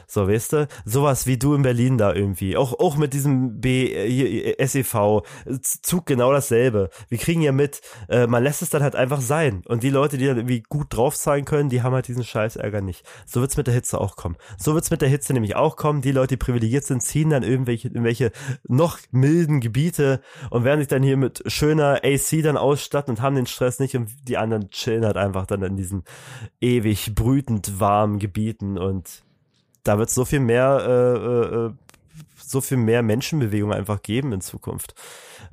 C: So, weißt du, sowas wie du in Berlin da irgendwie, auch, auch mit diesem B, äh, hier, SEV, Zug genau dasselbe. Wir kriegen ja mit, äh, man lässt es dann halt einfach sein. Und die Leute, die dann irgendwie gut drauf sein können, die haben halt diesen Scheißärger nicht. So wird's mit der Hitze auch kommen. So wird's mit der Hitze nämlich auch kommen. Die Leute, die privilegiert sind, ziehen dann irgendwelche, irgendwelche noch milden Gebiete und werden sich dann hier mit schöner AC dann ausstatten und haben den Stress nicht und die anderen chillen halt einfach dann in diesen ewig brütend warmen Gebieten und da wird so viel mehr, äh, äh, so viel mehr Menschenbewegung einfach geben in Zukunft.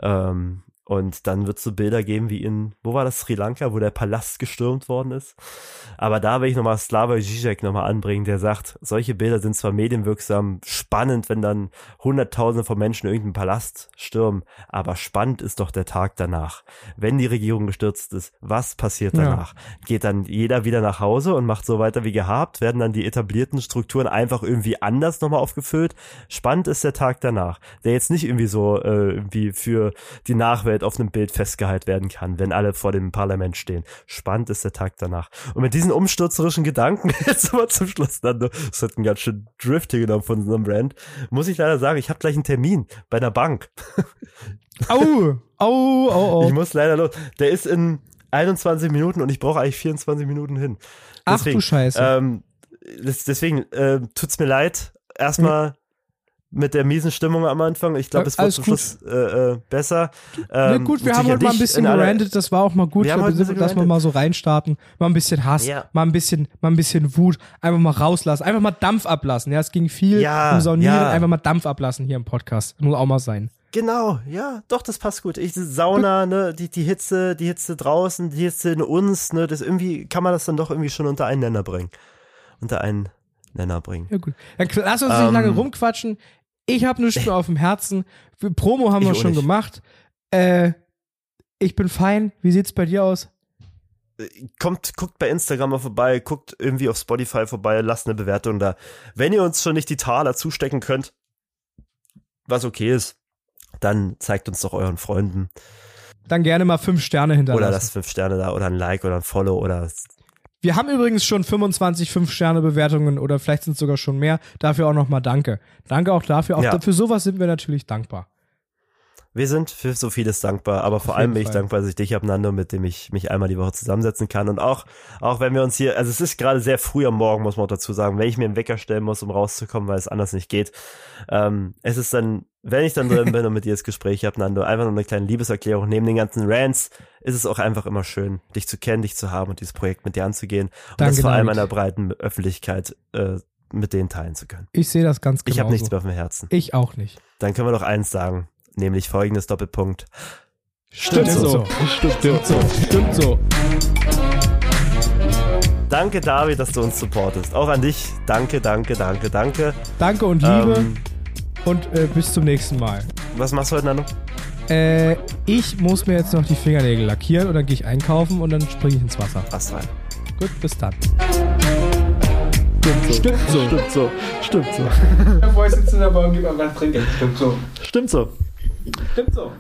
C: Ähm, Und dann wird es so Bilder geben wie in, wo war das, Sri Lanka, wo der Palast gestürmt worden ist. Aber da will ich nochmal Slavoj Žižek nochmal anbringen, der sagt, solche Bilder sind zwar medienwirksam spannend, wenn dann Hunderttausende von Menschen irgendeinen Palast stürmen, aber spannend ist doch der Tag danach. Wenn die Regierung gestürzt ist, was passiert
D: Ja.
C: danach? Geht dann jeder wieder nach Hause und macht so weiter wie gehabt? Werden dann die etablierten Strukturen einfach irgendwie anders nochmal aufgefüllt? Spannend ist der Tag danach, der jetzt nicht irgendwie so äh, irgendwie für die Nachwelt auf einem Bild festgehalten werden kann, wenn alle vor dem Parlament stehen. Spannend ist der Tag danach. Und mit diesen umsturzerischen Gedanken, jetzt aber zum Schluss dann, das hat einen ganz schön Drift hier genommen von unserem Brand, muss ich leider sagen, ich habe gleich einen Termin bei einer Bank.
D: Au, au, au,
C: Ich
D: au.
C: muss leider los. Der ist in 21 Minuten und ich brauche eigentlich 24 Minuten hin.
D: Ach du Scheiße.
C: Ähm, das, deswegen äh, tut's mir leid. Erstmal mit der miesen Stimmung am Anfang. Ich glaube, es wird zum
D: gut.
C: Schluss äh, äh, besser. Ähm,
D: gut, wir haben heute mal ein bisschen gerandet, das war auch mal gut,
C: Wir ein bisschen
D: dass wir mal so reinstarten, mal ein bisschen Hass,
C: Ja.
D: mal ein bisschen, mal ein bisschen Wut, einfach mal rauslassen, einfach mal Dampf ablassen. Ja, es ging viel
C: Ja,
D: um Saunieren,
C: ja.
D: einfach mal Dampf ablassen hier im Podcast. Muss auch mal sein.
C: Genau, ja, doch, das passt gut. Ich, Sauna, ne, die, die Hitze, die Hitze draußen, die Hitze in uns, ne, das irgendwie, kann man das dann doch irgendwie schon unter einen Nenner bringen. Unter einen Nenner bringen.
D: Ja gut. Dann lass uns nicht
C: Ähm.
D: lange rumquatschen. Ich habe nichts mehr auf dem Herzen. Promo haben
C: Ich
D: wir schon
C: nicht.
D: gemacht. Äh, ich bin fein. Wie sieht's bei dir aus?
C: kommt, guckt bei Instagram mal vorbei, guckt irgendwie auf Spotify vorbei, lasst eine Bewertung da. Wenn ihr uns schon nicht die Taler zustecken könnt, was okay ist, dann zeigt uns doch euren Freunden
D: Dann gerne mal fünf Sterne hinterlassen.
C: oder lasst fünf Sterne da oder ein Like oder ein Follow oder
D: Wir haben übrigens schon 25 5-Sterne-Bewertungen oder vielleicht sind es sogar schon mehr. Dafür auch nochmal danke. Danke auch dafür. Auch
C: Ja.
D: für sowas sind wir natürlich dankbar.
C: Wir sind für so vieles dankbar, aber vor
D: Auf
C: allem
D: jeden
C: bin ich
D: Fall.
C: dankbar, dass ich dich habe, Nando, mit dem ich mich einmal die Woche zusammensetzen kann und auch, auch wenn wir uns hier, also es ist gerade sehr früh am Morgen, muss man auch dazu sagen, wenn ich mir einen Wecker stellen muss, um rauszukommen, weil es anders nicht geht, ähm, es ist dann, wenn ich dann drin bin und mit dir das Gespräch habe, Nando, einfach nur eine kleine Liebeserklärung, neben den ganzen Rants, ist es auch einfach immer schön, dich zu kennen, dich zu haben und dieses Projekt mit dir anzugehen und
D: Danke,
C: das vor allem einer breiten Öffentlichkeit äh, mit denen teilen zu können.
D: Ich sehe das ganz genau.
C: Ich habe nichts mehr auf dem Herzen.
D: Ich auch nicht.
C: Dann können wir doch eins sagen, nämlich folgendes Doppelpunkt.
D: Stimmt so.
A: Stimmt so.
D: Stimmt so.
C: Danke, David, dass du uns supportest. Auch an dich. Danke, danke, danke, danke.
D: Danke und Liebe
C: Ähm,
D: und äh, bis zum nächsten Mal.
C: was machst du heute, Nando?
D: Äh, ich muss mir jetzt noch die Fingernägel lackieren und dann gehe ich einkaufen und dann springe ich ins Wasser.
C: Was rein?
D: Gut, bis dann.
A: Stimmt so. Stimmt so. Stimmt so.
D: Bevor ich sitze in der Bahn, gib einfach trinken. Stimmt so.
A: Stimmt so.
D: Stimmt so.